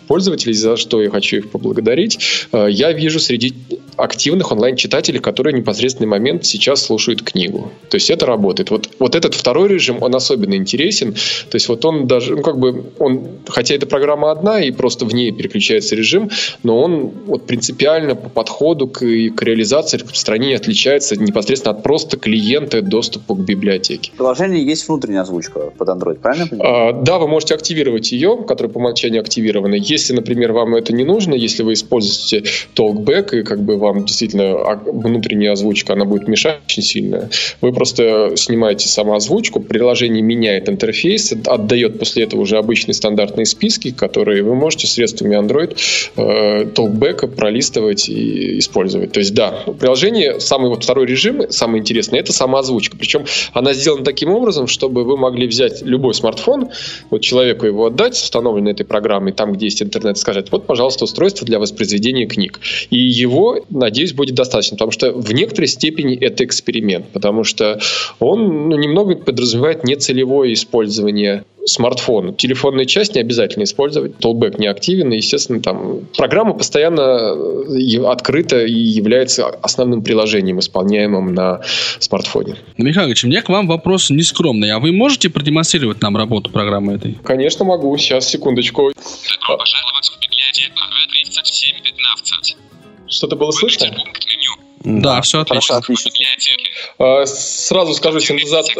пользователей, за что я хочу их поблагодарить, э, я вижу среди активных онлайн-читателей, которые в непосредственный момент сейчас слушают книгу. То есть это работает. Вот, вот этот второй режим, он особенно интересен. То есть вот он даже, ну как бы, он, хотя эта программа одна и просто в ней переключается режим, но он вот принципиально по подходу к, к реализации, к распространению отличается непосредственно от просто клиента доступа к библиотеке. В приложении есть внутренняя озвучка под Android, правильно? А, да, вы можете активировать ее, которая по умолчанию активирована. Если, например, вам это не нужно, если вы используете Talkback и как бы вам действительно внутренняя озвучка, она будет мешать очень сильно, вы просто снимаете самоозвучку, приложение меняет интерфейс, отдает после этого уже обычные стандартные списки, которые вы можете средствами Android э, Talkback пролистывать и использовать. То есть, да, приложение, самый вот второй режим, самый интересный, это самоозвучка. Причем она сделана таким образом, чтобы вы могли взять любой смартфон, вот человеку его отдать с установленной этой программой, там, где есть интернет, сказать, вот, пожалуйста, устройство для воспроизведения книг. И его, надеюсь, будет достаточно, потому что в некоторой степени это эксперимент, потому что он ну, немного подразумевает нецелевое использование смартфон. Телефонная часть не обязательно использовать. Толбэк не активен, и, естественно, там программа постоянно э, открыта и является основным приложением, исполняемым на смартфоне. Ну, Михаил Ильич, у меня к вам вопрос нескромный. А вы можете продемонстрировать нам работу программы этой? Конечно, могу. Сейчас, секундочку. Добро пожаловать в библиотеку В3715. Что-то было слышно? Да, все Хорошо, отлично. отлично. А, Сразу скажу, синтезатор...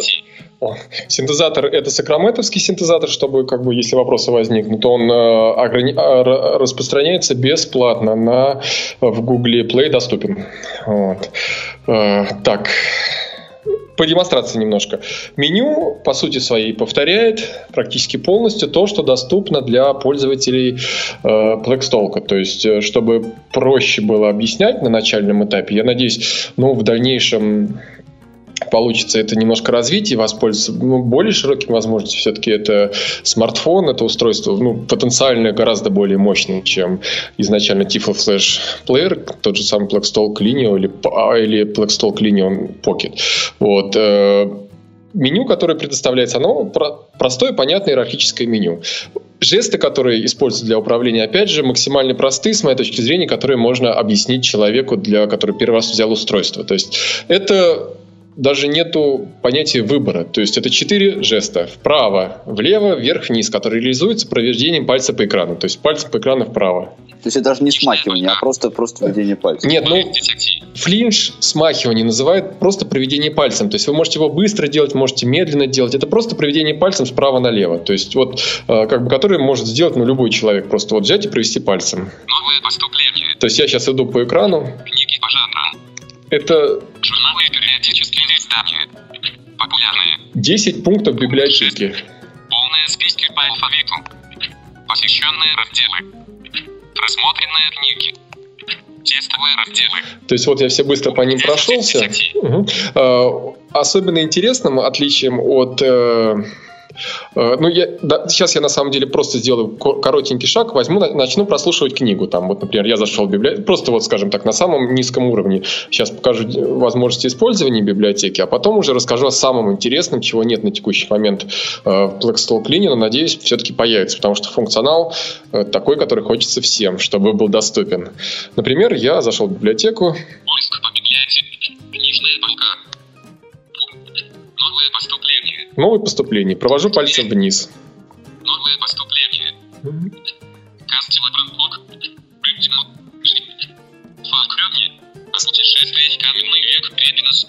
синтезатор это сакраментовский синтезатор, чтобы, как бы, если вопросы возникнут, он э, ограни- ра- распространяется бесплатно на в Google Play доступен. Вот. Э, так, по демонстрации немножко. Меню, по сути своей, повторяет практически полностью то, что доступно для пользователей э, Blackstalk. То есть, э, чтобы проще было объяснять на начальном этапе, я надеюсь, ну, в дальнейшем получится это немножко развить и воспользоваться ну, более широкими возможностями. Все-таки это смартфон, это устройство ну, потенциально гораздо более мощное, чем изначально Tiflo Flash Player, тот же самый Blackstalk Lineo или, а, или Blackstalk Lineo Pocket. Вот. э, Меню, которое предоставляется, оно про- простое, понятное иерархическое меню. Жесты, которые используются для управления, опять же, максимально простые, с моей точки зрения, которые можно объяснить человеку, для который первый раз взял устройство. То есть это даже нету понятия выбора. То есть это четыре жеста. Вправо, влево, вверх, вниз, которые реализуются проведением пальца по экрану. То есть пальцем по экрану вправо. То есть это даже не смахивание, а просто, просто введение пальцев. Нет, ну, флинч смахивание называют просто проведение пальцем. То есть вы можете его быстро делать, можете медленно делать. Это просто проведение пальцем справа налево. То есть вот, э, как бы, который может сделать ну, любой человек. Просто вот взять и провести пальцем. Новые поступления. То есть я сейчас иду по экрану. Книги по жанрам. Это Журналы и периодические издания. Популярные. 10 пунктов библиотеки. Полные списки по алфавиту. Посещенные разделы. Просмотренные книги. Тестовые разделы. То есть вот я все быстро по ним прошелся. Э, Особенно интересным отличием от... э, Ну, я, да, сейчас я на самом деле просто сделаю ко- коротенький шаг, возьму, на- начну прослушивать книгу. Там, вот, например, я зашел в библиотеку, просто вот, скажем так, на самом низком уровне. Сейчас покажу э, возможности использования библиотеки, а потом уже расскажу о самом интересном, чего нет на текущий момент э, в Blackstalk Linear, но, надеюсь, все-таки появится, потому что функционал такой, который хочется всем, чтобы был доступен. Например, я зашел в библиотеку, Поиск Факрёвни. Путешествие в каменный век. Репинос.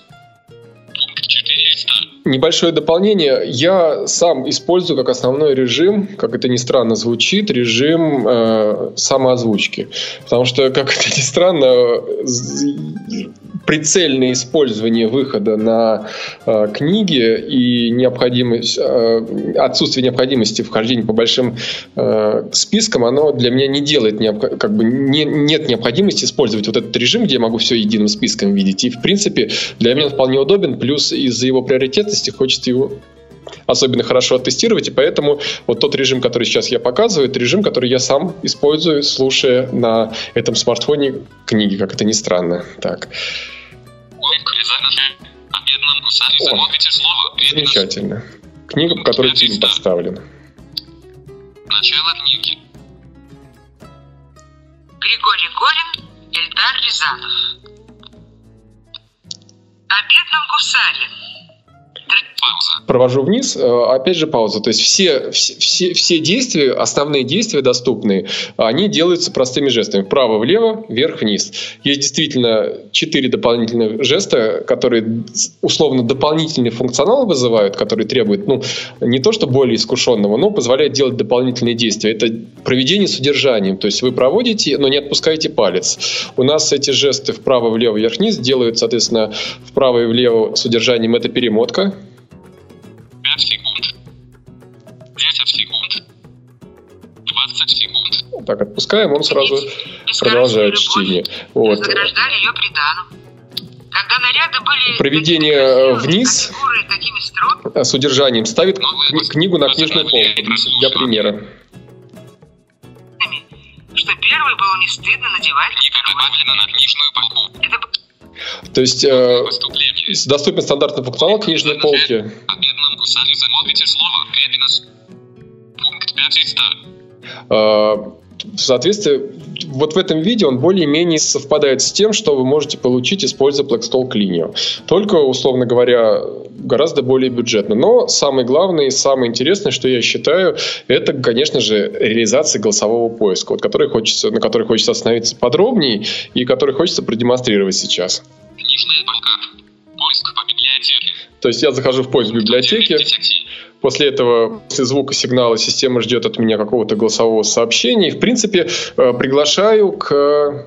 Пункт 400. Небольшое дополнение. Я сам использую как основной режим, как это ни странно звучит, режим э, самоозвучки. Потому что, как это ни странно, прицельное использование выхода на э, книги и необходимость, э, отсутствие необходимости вхождения по большим э, спискам, оно для меня не делает, необх- как бы не- нет необходимости использовать вот этот режим, где я могу все единым списком видеть. И, в принципе, для меня он вполне удобен, плюс из-за его приоритетности хочется его особенно хорошо оттестировать, и поэтому вот тот режим, который сейчас я показываю, это режим, который я сам использую, слушая на этом смартфоне книги, как это ни странно. Так. О замечательно. Книга, по которой фильм поставлен. Начало книги. Григорий Горин, Эльдар Рязанов. О бедном гусаре. Пауза. Провожу вниз, э, опять же пауза. То есть все, все, все, действия, основные действия доступные, они делаются простыми жестами. Вправо-влево, вверх-вниз. Есть действительно четыре дополнительных жеста, которые условно дополнительный функционал вызывают, которые требуют, ну, не то что более искушенного, но позволяют делать дополнительные действия. Это проведение с удержанием. То есть вы проводите, но не отпускаете палец. У нас эти жесты вправо-влево, вверх-вниз делают, соответственно, вправо и влево с удержанием. Это перемотка. Так, отпускаем, он сразу продолжает чтение. Вот. Вознаграждали ее приданым. Когда наряды были Проведение, э, вниз. А С удержанием ставит кни- книгу на книжную полку для примера. что первый было не стыдно надевать Книга добавлена на книжную полку. Это То есть э, доступен стандартный функционал книжной полки. О бедном гусаре замолвите слово. Репинос. Пункт 500. Соответствии, вот в этом видео он более-менее совпадает с тем, что вы можете получить, используя Blackstalk Linear. Только, условно говоря, гораздо более бюджетно. Но самое главное и самое интересное, что я считаю, это, конечно же, реализация голосового поиска, вот, который хочется, на который хочется остановиться подробнее и который хочется продемонстрировать сейчас. Книжная полка. Поиск по библиотеке. То есть я захожу в поиск библиотеки, После этого, после звука сигнала, система ждет от меня какого-то голосового сообщения. И, в принципе, э, приглашаю к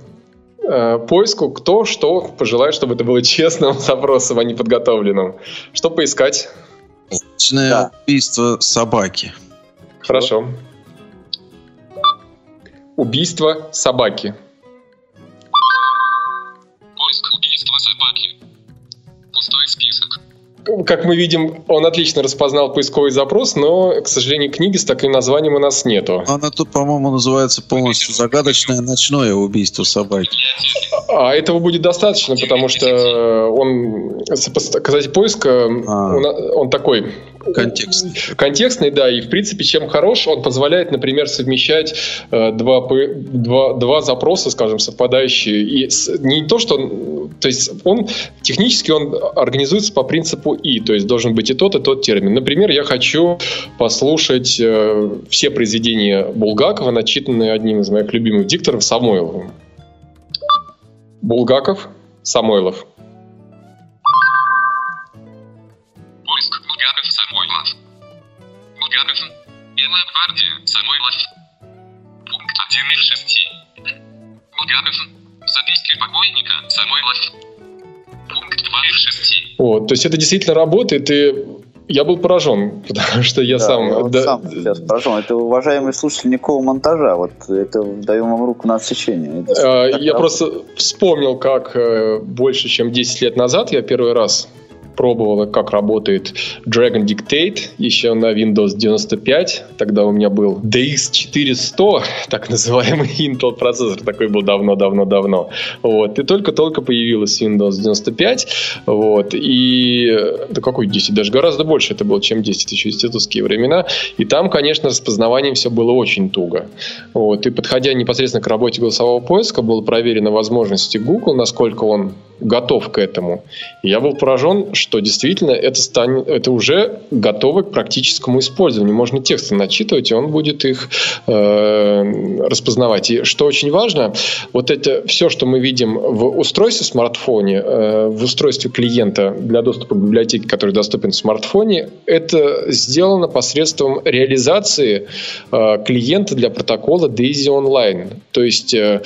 э, поиску, кто что пожелает, чтобы это было честным запросом, а не подготовленным. Что поискать? Личное Да. убийство собаки. Хорошо. Убийство собаки. Как мы видим, он отлично распознал поисковый запрос, но, к сожалению, книги с таким названием у нас нету. Она тут, по-моему, называется полностью загадочное ночное убийство собаки. А этого будет достаточно, потому что он, показатель поиска, А. он, он такой Контекст. контекстный, да, и в принципе, чем хорош, он позволяет, например, совмещать э, два, два, два запроса, скажем, совпадающие. И с- не то, что... он- То есть он технически он организуется по принципу «и», то есть должен быть и тот, и тот термин. Например, я хочу послушать э, все произведения Булгакова, начитанные одним из моих любимых дикторов Самойловым. Булгаков, Самойлов. Булгаков. Белая гвардия Самойлов. Пункт 1 из 6. Булгаков. Записки покойника Самойлов. Пункт 2 из 6. Вот, то есть это действительно работает, и я был поражен, потому что я Да, сам... я вот да, сам сейчас поражен. Это, уважаемый слушатель, никакого монтажа. Вот это даем вам руку на отсечение. Это э, я работает. просто вспомнил, как э, больше чем 10 лет назад я первый раз пробовал, как работает Dragon Dictate, еще на Windows 95. Тогда у меня был DX400, так называемый Intel процессор, такой был давно-давно-давно. Вот. И только-только появилась Windows 95. Вот. И да какой 10? Даже гораздо больше это было, чем 10, еще институтские времена. И там, конечно, распознаванием все было очень туго. Вот. И подходя непосредственно к работе голосового поиска, было проверено возможности Google, насколько он готов к этому. Я был поражен, что действительно это, станет, это уже готово к практическому использованию. Можно тексты начитывать, и он будет их э, распознавать. И что очень важно, вот это все, что мы видим в устройстве смартфоне, э, в устройстве клиента для доступа к библиотеке, который доступен в смартфоне, это сделано посредством реализации э, клиента для протокола Daisy Online. То есть э,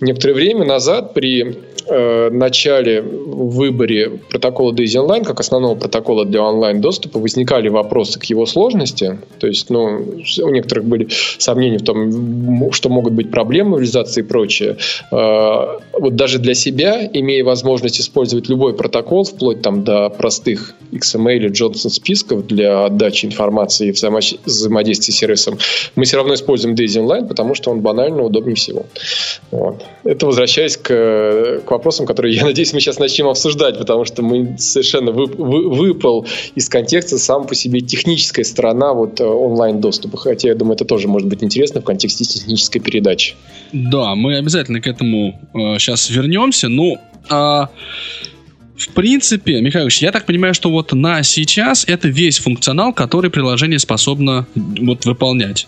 некоторое время назад при э, начале выборе протокола Daisy Online как основного протокола для онлайн-доступа возникали вопросы к его сложности. То есть, ну, у некоторых были сомнения в том, что могут быть проблемы в реализации и прочее. Э, Вот даже для себя, имея возможность использовать любой протокол, вплоть там до простых XML или Johnson списков для отдачи информации и взаимо- взаимодействия с сервисом, мы все равно используем Daisy Online, потому что он банально удобнее всего. Вот. Это возвращаясь к, к вопросам, которые, я надеюсь, мы сейчас начнем обсуждать, потому что мы совершенно вы- вы- выпал из контекста сам по себе техническая сторона вот, э, онлайн-доступа. Хотя, я думаю, это тоже может быть интересно в контексте технической передачи. Да, мы обязательно к этому сейчас вернемся. Ну, а, в принципе, Михайлович, я так понимаю, что вот на сейчас это весь функционал, который приложение способно вот выполнять.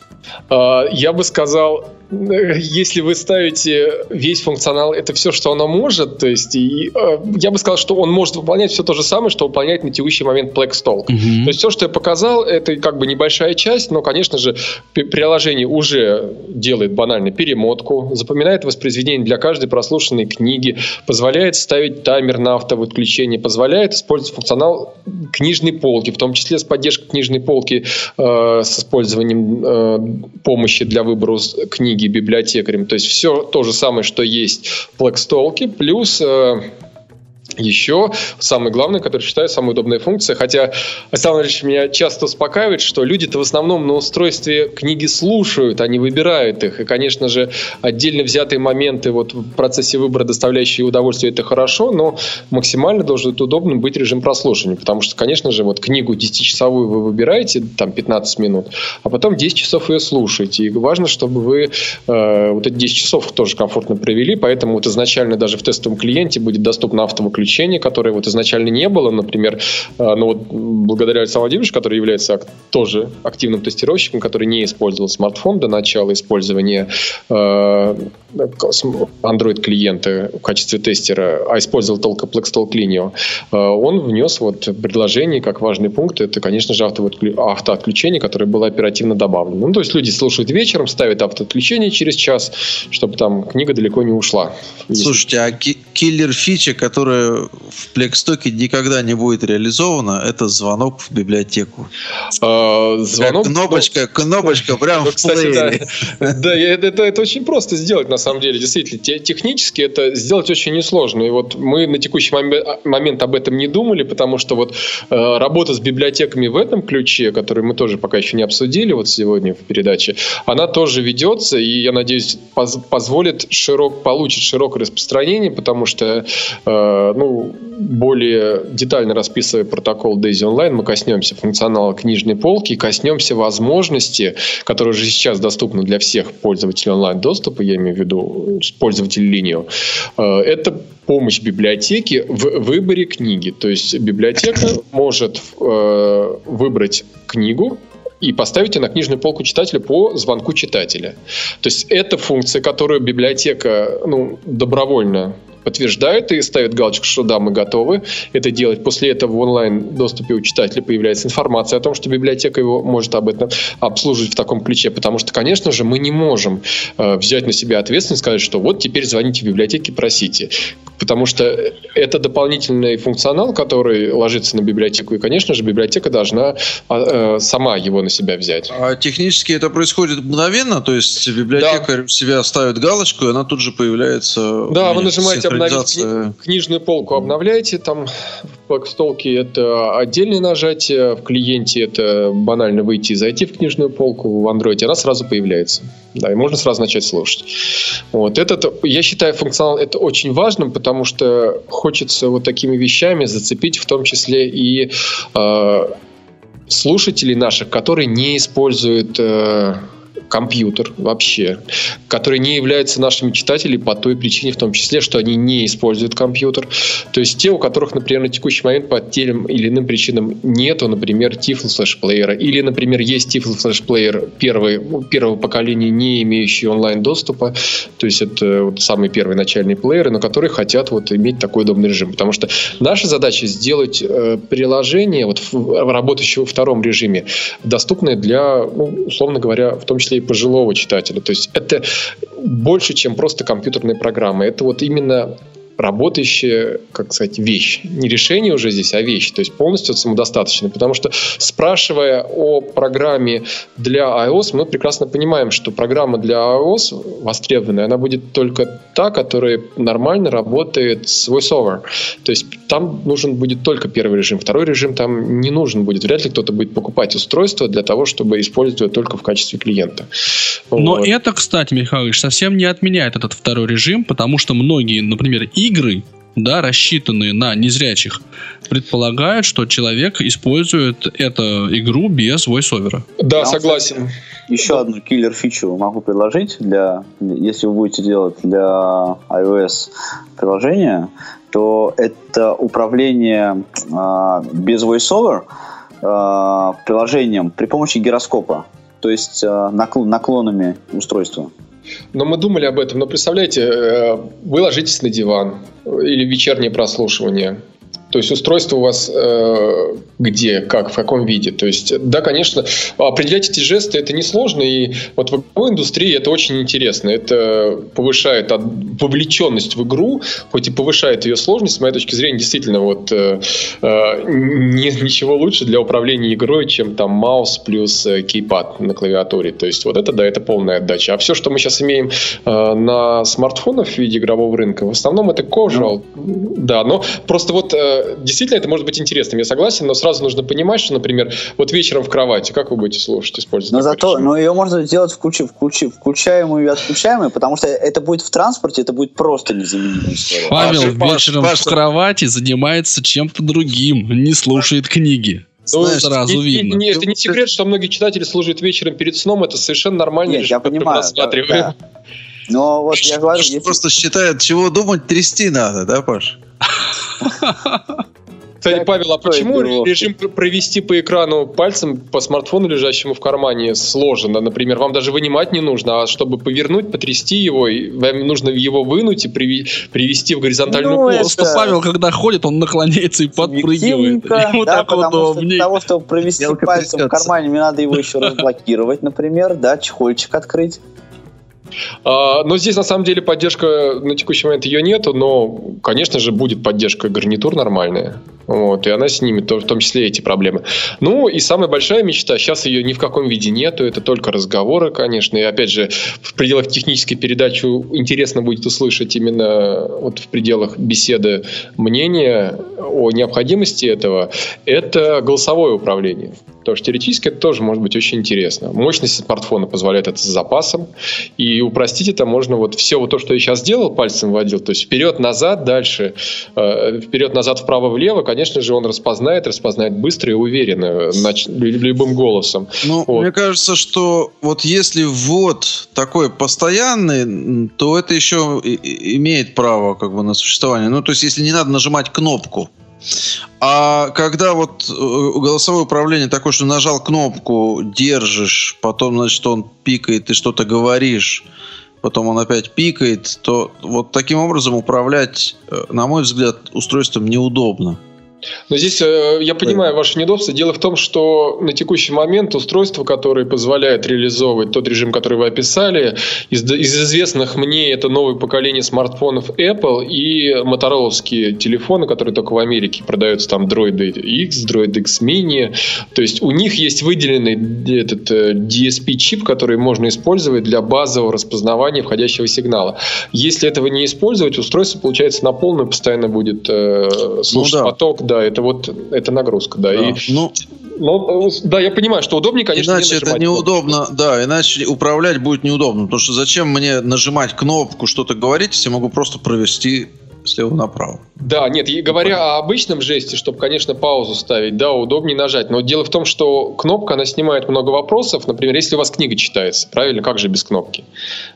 А, Я бы сказал, э, если вы ставите весь функционал, это все, что оно может, то есть и, э, я бы сказал, что он может выполнять все то же самое, что выполняет на текущий момент Blackstalk. Мгм. То есть все, что я показал, это как бы небольшая часть, но, конечно же, приложение уже делает банально перемотку, запоминает воспроизведение для каждой прослушанной книги, позволяет ставить таймер на автовыключение, позволяет использовать функционал книжной полки, в том числе с поддержкой книжной полки э, с использованием э, помощи для выбора книги библиотекарем. То есть все то же самое, что есть в Blackstalk, плюс э, еще самое главное, которое считаю самая удобная функция, хотя Александр Ильич меня часто успокаивает, что люди-то в основном на устройстве книги слушают, а не выбирают их. И, конечно же, отдельно взятые моменты вот в процессе выбора, доставляющие удовольствие, это хорошо, но максимально должен удобным быть режим прослушивания, потому что, конечно же, вот книгу 10-часовую вы выбираете, там 15 минут, а потом 10 часов ее слушаете. И важно, чтобы вы э, вот эти 10 часов тоже комфортно провели, поэтому вот изначально даже в тестовом клиенте будет доступно автовыключение подключения, которое вот изначально не было, например, э, ну вот благодаря Александру Владимировичу, который является тоже активным тестировщиком, который не использовал смартфон до начала использования э, Android-клиента в качестве тестера, а использовал только Plextalk Linio, э, он внес вот предложение как важный пункт, это, конечно же, автоотклю- автоотключение, которое было оперативно добавлено. Ну, то есть люди слушают вечером, ставят автоотключение через час, чтобы там книга далеко не ушла. Слушайте, а ки- киллер фича, которая в Plextalk е никогда не будет реализована, это звонок в библиотеку. Э, звонок... Кнопочка, кнопочка прямо Ну, в кстати, плеере. да, да, это, это, очень просто сделать, на самом деле. Действительно, те- технически это сделать очень несложно. И вот мы на текущий моме- момент об этом не думали, потому что вот э, работа с библиотеками в этом ключе, который мы тоже пока еще не обсудили вот сегодня в передаче, она тоже ведется, и я надеюсь, поз- позволит широк, получит широкое распространение, потому что э, ну, более детально расписывая протокол Daisy Online, мы коснемся функционала книжной полки коснемся возможности, которые уже сейчас доступны для всех пользователей онлайн-доступа, я имею в виду пользователей линию, Э, это помощь библиотеки в выборе книги. То есть библиотека может э, выбрать книгу, и поставить ее на книжную полку читателя по звонку читателя. То есть это функция, которую библиотека ну, добровольно подтверждает и ставит галочку, что да, мы готовы это делать. После этого в онлайн-доступе у читателя появляется информация о том, что библиотека его может об этом обслуживать в таком ключе, потому что, конечно же, мы не можем э, взять на себя ответственность и сказать, что вот теперь звоните в библиотеке, просите. Потому что это дополнительный функционал, который ложится на библиотеку, и, конечно же, библиотека должна э, сама его на себя взять. А технически это происходит мгновенно, то есть библиотекарь у себя ставит галочку, и она тут же появляется. Да, вы нажимаете кни- книжную полку, обновляете, там в Blackstolке это отдельное нажатие, в клиенте это банально выйти и зайти в книжную полку, в андроиде она сразу появляется. Да, и можно сразу начать слушать. Вот этот, я считаю, функционал это очень важным, потому что хочется вот такими вещами зацепить в том числе и э, слушателей наших, которые не используют э, компьютер вообще, которые не являются нашими читателями по той причине, в том числе, что они не используют компьютер. То есть те, у которых, например, на текущий момент по тем или иным причинам нету, например, Tifl флешплеера, или, например, есть Tifl флешплеер первый, первого поколения, не имеющий онлайн-доступа, то есть это вот самые первые начальные плееры, но которые хотят вот иметь такой удобный режим. Потому что наша задача сделать э, приложение, вот в- работающее во втором режиме, доступное для, ну, условно говоря, в том числе и пожилого читателя. То есть это больше, чем просто компьютерная программа. Это вот именно работающая, как сказать, вещь. Не решение уже здесь, а вещь. То есть полностью самодостаточно. Потому что спрашивая о программе для iOS, мы прекрасно понимаем, что программа для iOS востребованная, она будет только та, которая нормально работает с VoiceOver. То есть там нужен будет только первый режим. Второй режим там не нужен будет. Вряд ли кто-то будет покупать устройство для того, чтобы использовать только в качестве клиента. Но Вот. это, кстати, Михайлович, совсем не отменяет этот второй режим, потому что многие, например, игры, да, рассчитанные на незрячих, предполагают, что человек использует эту игру без войсовера. Да, Я согласен. Еще одну киллер фичу могу предложить для, если вы будете делать для iOS приложение, то это управление а, без VoiceOver а, приложением при помощи гироскопа, то есть а, накл- наклонами устройства. Но мы думали об этом. Но представляете, э, вы ложитесь на диван или вечернее прослушивание. То есть устройство у вас э, где, как, в каком виде. То есть, да, конечно, определять эти жесты это несложно. И вот в игровой индустрии это очень интересно. Это повышает от- вовлеченность в игру, хоть и повышает ее сложность. С моей точки зрения, действительно, вот э, э, не- ничего лучше для управления игрой, чем там маус плюс э, кейпад на клавиатуре. То есть вот это, да, это полная отдача. А все, что мы сейчас имеем э, на смартфонах в виде игрового рынка, в основном это casual. Да, но просто вот э, действительно это может быть интересным, я согласен, но сразу нужно понимать, что, например, вот вечером в кровати, как вы будете слушать, использовать? Но зато, но ее можно сделать включи, включи, включаемую и отключаемую, потому что это будет в транспорте, это будет просто незаменимая история. Павел Паш, вечером Паш, в кровати занимается чем-то другим, не слушает книги. Ну, Знаешь, сразу не- видно. не- это не секрет, что многие читатели служат вечером перед сном, это совершенно нормальный Нет, я понимаю. да. Но вот я говорю, если... Просто считает, чего думать, трясти надо, да, Паш? Кстати, Павел, а почему режим пр- провести по экрану пальцем по смартфону, лежащему в кармане, сложно? Например, вам даже вынимать не нужно, а чтобы повернуть, потрясти его, вам нужно его вынуть и привести в горизонтальную Ну, плоскость. Просто это- Павел, когда ходит, он наклоняется и подпрыгивает. Ему да, так потому что удобнее. для того, чтобы провести Мелко пальцем в трясется. кармане, мне надо его еще разблокировать, например, да, чехольчик открыть. А, но здесь на самом деле поддержка на текущий момент ее нету, но, конечно же, будет поддержка гарнитур нормальная. Вот, и она снимет в том числе эти проблемы. Ну, и самая большая мечта, сейчас ее ни в каком виде нету, это только разговоры, конечно. И опять же, в пределах технической передачи интересно будет услышать именно вот в пределах беседы мнение о необходимости этого. Это голосовое управление. Потому что теоретически это тоже может быть очень интересно. Мощность смартфона позволяет это с запасом. И упростить это можно вот все вот то, что я сейчас сделал, пальцем водил, то есть вперед-назад, дальше, э, вперед-назад, вправо-влево, конечно же, он распознает, распознает быстро и уверенно, нач- лю- любым голосом. Ну, Вот. мне кажется, что вот если ввод такой постоянный, то это еще имеет право как бы на существование. Ну, то есть, если не надо нажимать кнопку. А когда вот э, голосовое управление такое, что нажал кнопку, держишь, потом, значит, он пикает, ты что-то говоришь, потом он опять пикает, то вот таким образом управлять, э, на мой взгляд, устройством неудобно. Но здесь э, я понимаю ваше недовольство. Дело в том, что на текущий момент устройство, которое позволяет реализовывать тот режим, который вы описали, из, из известных мне это новое поколение смартфонов Apple и мотороловские телефоны, которые только в Америке продаются, там Droid X, Droid X Mini. То есть у них есть выделенный этот э, DSP-чип, который можно использовать для базового распознавания входящего сигнала. Если этого не использовать, устройство, получается, на полную постоянно будет э, слушать да. поток, да, это вот это нагрузка, да. И, Ну, ну, да, я понимаю, что удобнее, конечно, иначе не это неудобно, да, иначе управлять будет неудобно, потому что зачем мне нажимать кнопку, что-то говорить, если я могу просто провести слева направо. Да, нет, и говоря о обычном жесте, чтобы, конечно, паузу ставить, да, удобнее нажать. Но дело в том, что кнопка, она снимает много вопросов. Например, если у вас книга читается, правильно, как же без кнопки?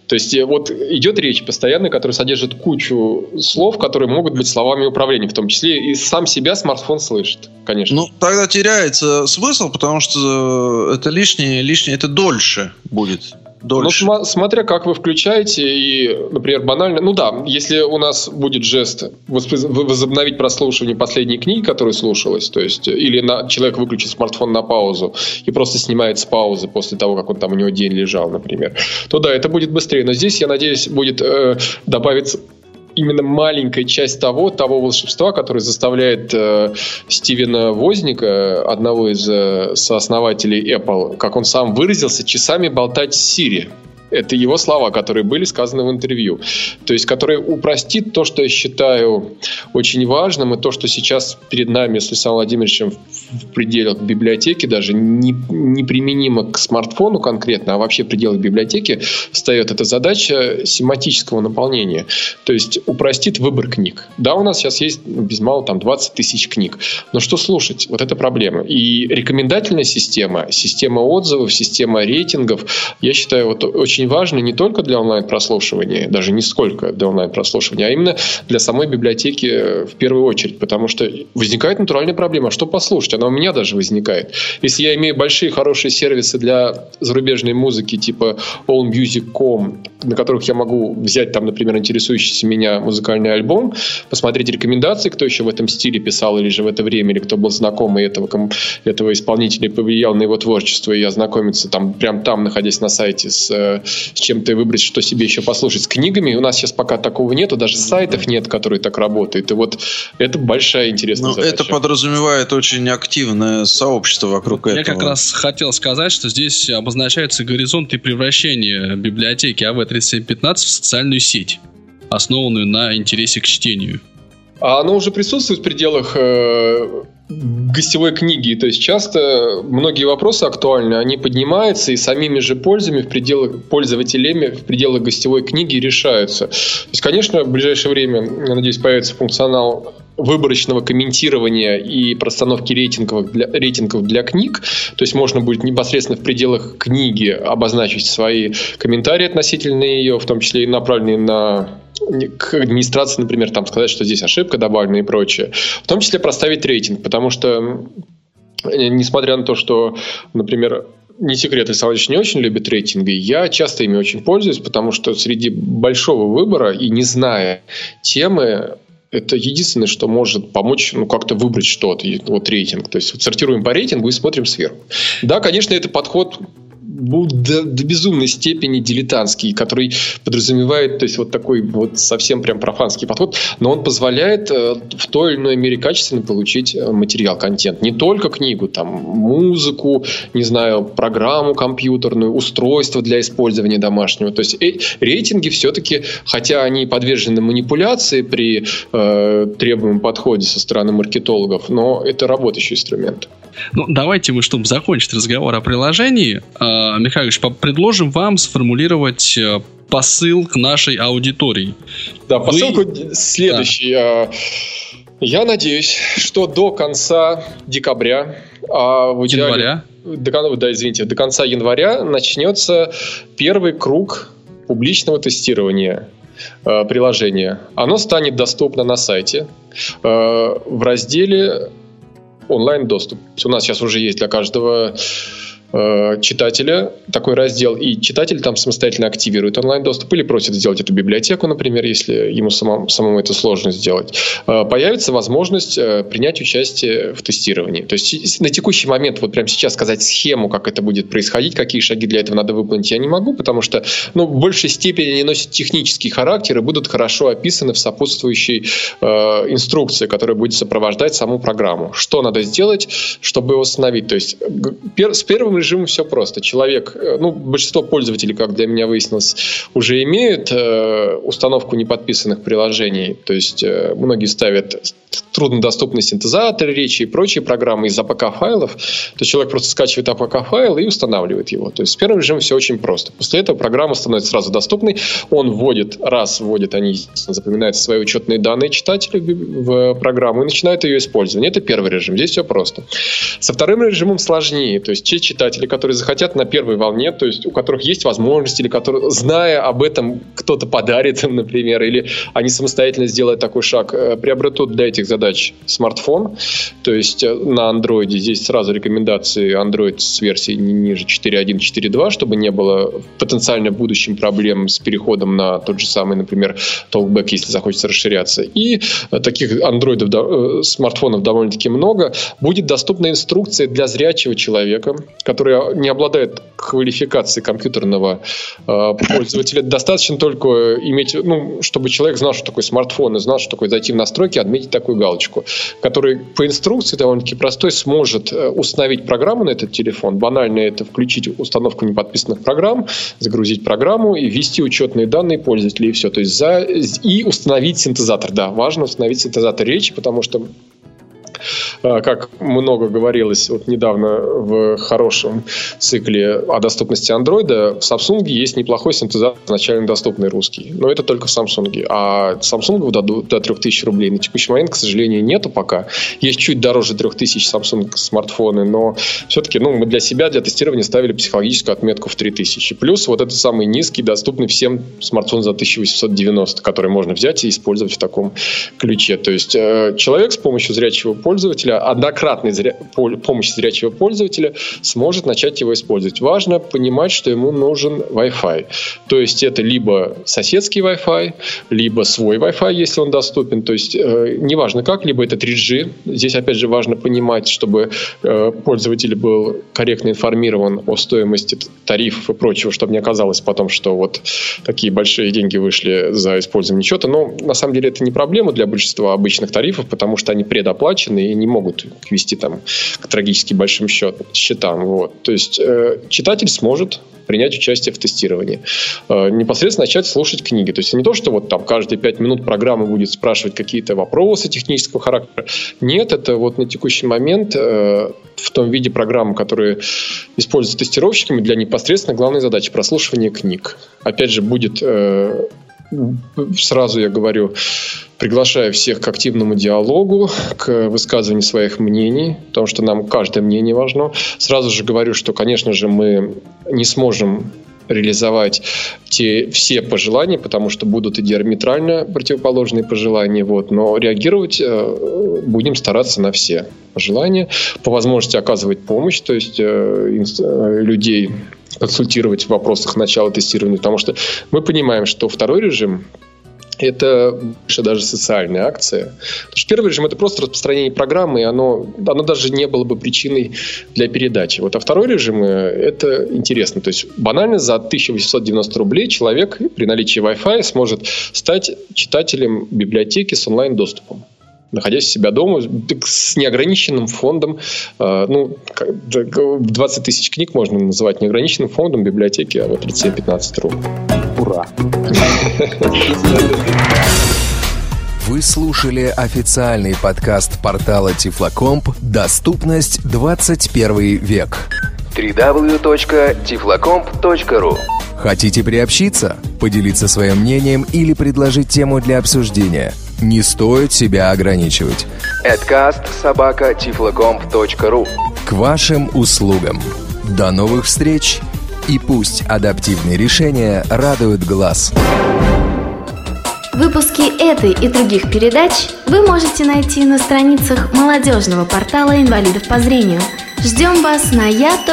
То есть э, вот идет речь постоянно, которая содержит кучу слов, которые могут быть словами управления, в том числе и сам себя смартфон слышит, конечно. Ну, тогда теряется смысл, потому что это лишнее, лишнее, это дольше будет. Ну, Дольше. сма- смотря как вы включаете, и, например, банально, ну да, если у нас будет жест возобновить прослушивание последней книги, которая слушалась, то есть, или на, человек выключит смартфон на паузу и просто снимает с паузы после того, как он там у него день лежал, например, то да, это будет быстрее. Но здесь, я надеюсь, будет э, добавиться именно маленькая часть того, того волшебства, которое заставляет э, Стивена Возника, одного из э, сооснователей Apple, как он сам выразился, часами болтать с Siri. Это его слова, которые были сказаны в интервью. То есть, которые упростит то, что я считаю очень важным, и то, что сейчас перед нами с Александром Владимировичем в пределах библиотеки, даже не, неприменимо к смартфону конкретно, а вообще в пределах библиотеки встает эта задача семантического наполнения. То есть упростит выбор книг. Да, у нас сейчас есть ну, без мало там 20 тысяч книг. Но что слушать? Вот это проблема. И рекомендательная система, система отзывов, система рейтингов, я считаю, вот очень важна не только для онлайн-прослушивания, даже не сколько для онлайн-прослушивания, а именно для самой библиотеки в первую очередь. Потому что возникает натуральная проблема. А что послушать? Она у меня даже возникает. Если я имею большие хорошие сервисы для зарубежной музыки типа allmusic.com, на которых я могу взять там, например, интересующийся меня музыкальный альбом, посмотреть рекомендации, кто еще в этом стиле писал или же в это время, или кто был знакомый этого, этого исполнителя и повлиял на его творчество, и ознакомиться там, прям там, находясь на сайте с, э, с чем-то и выбрать, что себе еще послушать. С книгами у нас сейчас пока такого нету, даже сайтов нет, которые так работают. И вот это большая интересная Ну, задача. это подразумевает очень активное сообщество вокруг этого. Я как раз хотел сказать, что здесь обозначаются горизонты превращения библиотеки А АВ-3715 в социальную сеть, основанную на интересе к чтению. А оно уже присутствует в пределах э, гостевой книги. То есть часто многие вопросы актуальны, они поднимаются и самими же пользами в пределах, пользователями в пределах гостевой книги решаются. То есть, конечно, в ближайшее время, я надеюсь, появится функционал выборочного комментирования и простановки рейтингов для, рейтингов для книг. То есть можно будет непосредственно в пределах книги обозначить свои комментарии относительно ее, в том числе и направленные на к администрации, например, там сказать, что здесь ошибка добавлена и прочее. В том числе проставить рейтинг, потому что несмотря на то, что, например, не секрет, Александрович не очень любит рейтинги. Я часто ими очень пользуюсь, потому что среди большого выбора и не зная темы, это единственное, что может помочь ну, как-то выбрать что-то, вот рейтинг. То есть вот сортируем по рейтингу и смотрим сверху. Да, конечно, это подход был до, до безумной степени дилетантский, который подразумевает, то есть вот такой вот совсем прям профанский подход, но он позволяет э, в той или иной мере качественно получить э, материал, контент. Не только книгу, там, музыку, не знаю, программу компьютерную, устройство для использования домашнего. То есть э, рейтинги все-таки, хотя они подвержены манипуляции при э, требуемом подходе со стороны маркетологов, но это работающий инструмент. Ну, давайте мы, чтобы закончить разговор о приложении, э, Михайлович, предложим вам сформулировать э, посыл к нашей аудитории. Да, посыл Вы... следующий. Да. Я надеюсь, что до конца декабря, а в идеале, января, до, да, извините, до конца января начнется первый круг публичного тестирования э, приложения. Оно станет доступно на сайте э, в разделе онлайн-доступ. У нас сейчас уже есть для каждого Э, читателя такой раздел, и читатель там самостоятельно активирует онлайн-доступ или просит сделать эту библиотеку, например, если ему самому, самому это сложно сделать, э, появится возможность э, принять участие в тестировании. То есть на текущий момент, вот прямо сейчас сказать схему, как это будет происходить, какие шаги для этого надо выполнить, я не могу, потому что ну, в большей степени они носят технический характер и будут хорошо описаны в сопутствующей э, инструкции, которая будет сопровождать саму программу. Что надо сделать, чтобы установить. То есть пер, с первым режимом все просто. Человек, э, ну, большинство пользователей, как для меня выяснилось, уже имеют э, установку неподписанных приложений. То есть э, многие ставят труднодоступный синтезатор речи и прочие программы из APK-файлов, то человек просто скачивает APK-файл и устанавливает его. То есть с первым режимом все очень просто. После этого программа становится сразу доступной. Он вводит, раз вводит, они запоминают свои учетные данные читателя в программу и начинает ее использовать. Это первый режим. Здесь все просто. Со вторым режимом сложнее. То есть те читатели, которые захотят на первой волне, то есть у которых есть возможность, или которые, зная об этом, кто-то подарит им, например, или они самостоятельно сделают такой шаг, э, приобретут для этих задач смартфон. То есть э, на Android здесь сразу рекомендации Android с версией ниже 4.1, 4.2, чтобы не было потенциально в будущем проблем с переходом на тот же самый, например, Talkback, если захочется расширяться. И э, таких андроидов, смартфонов довольно-таки много. Будет доступна инструкция для зрячего человека, который не обладает квалификацией компьютерного э, пользователя. Достаточно только иметь, ну, чтобы человек знал, что такое смартфон, и знал, что такое зайти в настройки, отметить такую галочку, который по инструкции довольно-таки простой сможет э, установить программу на этот телефон. Банально это включить установку неподписанных программ, загрузить программу и ввести учетные данные пользователя и все. То есть за, и установить синтезатор. Да, важно установить синтезатор речи, потому что как много говорилось вот недавно в хорошем цикле о доступности андроида, в Samsung есть неплохой синтезатор начально доступный русский. Но это только в Samsung. А Samsung дадут до 3000 рублей. На текущий момент, к сожалению, нету пока. Есть чуть дороже 3000 Samsung смартфоны, но все-таки ну, мы для себя, для тестирования ставили психологическую отметку в 3000. Плюс вот это самый низкий, доступный всем смартфон за 1890, который можно взять и использовать в таком ключе. То есть э, человек с помощью зрячего пользователя, однократной зря... помощи зрячего пользователя сможет начать его использовать. Важно понимать, что ему нужен Wi-Fi. То есть это либо соседский Wi-Fi, либо свой Wi-Fi, если он доступен. То есть э, неважно как, либо это 3G. Здесь опять же важно понимать, чтобы э, пользователь был корректно информирован о стоимости тарифов и прочего, чтобы не оказалось потом, что вот такие большие деньги вышли за использование счета. Но на самом деле это не проблема для большинства обычных тарифов, потому что они предоплачены и не могут вести там к трагически большим счет, счетам. Вот. То есть э, читатель сможет принять участие в тестировании. Э, непосредственно начать слушать книги. То есть не то, что вот там каждые пять минут программа будет спрашивать какие-то вопросы технического характера. Нет, это вот на текущий момент э, в том виде программы, которые используются тестировщиками для непосредственно главной задачи прослушивания книг. Опять же, будет э, сразу я говорю, приглашаю всех к активному диалогу, к высказыванию своих мнений, потому что нам каждое мнение важно. Сразу же говорю, что, конечно же, мы не сможем реализовать те все пожелания, потому что будут и диаметрально противоположные пожелания, вот, но реагировать э, будем стараться на все пожелания, по возможности оказывать помощь, то есть э, э, людей консультировать в вопросах начала тестирования, потому что мы понимаем, что второй режим это больше даже социальная акция. Потому что первый режим это просто распространение программы, и оно, оно даже не было бы причиной для передачи. Вот, а второй режим э, это интересно. То есть банально за 1890 рублей человек при наличии Wi-Fi сможет стать читателем библиотеки с онлайн-доступом находясь у себя дома, с неограниченным фондом. Э, ну, 20 тысяч книг можно называть неограниченным фондом библиотеки а вот 3715 ру. Ура! Вы слушали официальный подкаст портала Тифлокомп «Доступность 21 век» www.tiflocomp.ru Хотите приобщиться, поделиться своим мнением или предложить тему для обсуждения? Не стоит себя ограничивать. Adcast собака К вашим услугам. До новых встреч! И пусть адаптивные решения радуют глаз. Выпуски этой и других передач вы можете найти на страницах молодежного портала инвалидов по зрению. Ждем вас на я.ксрк.ру.